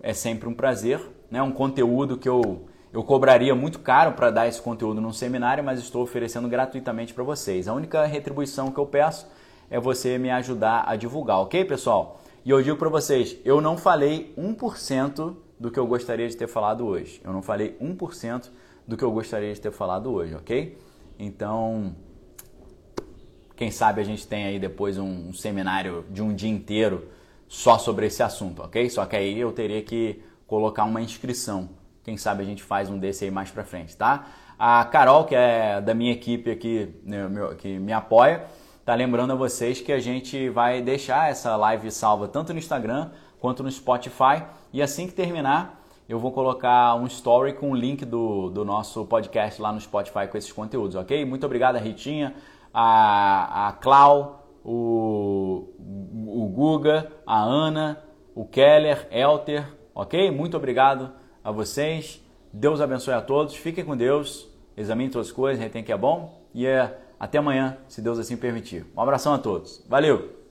Speaker 1: É sempre um prazer, né? Um conteúdo que eu eu cobraria muito caro para dar esse conteúdo num seminário, mas estou oferecendo gratuitamente para vocês. A única retribuição que eu peço é você me ajudar a divulgar, ok, pessoal? E eu digo para vocês, eu não falei 1% do que eu gostaria de ter falado hoje. Eu não falei 1% do que eu gostaria de ter falado hoje, ok? Então, quem sabe a gente tem aí depois um, um seminário de um dia inteiro só sobre esse assunto, ok? Só que aí eu teria que colocar uma inscrição quem sabe a gente faz um desse aí mais pra frente, tá? A Carol, que é da minha equipe aqui, né, que me apoia, tá lembrando a vocês que a gente vai deixar essa live salva tanto no Instagram quanto no Spotify. E assim que terminar, eu vou colocar um story com o link do, do nosso podcast lá no Spotify com esses conteúdos, ok? Muito obrigado a Ritinha, a, a Clau, o, o Guga, a Ana, o Keller, Elter, ok? Muito obrigado a vocês. Deus abençoe a todos. Fiquem com Deus. Examine todas as coisas, retém que é bom. E é, até amanhã, se Deus assim permitir. Um abração a todos. Valeu!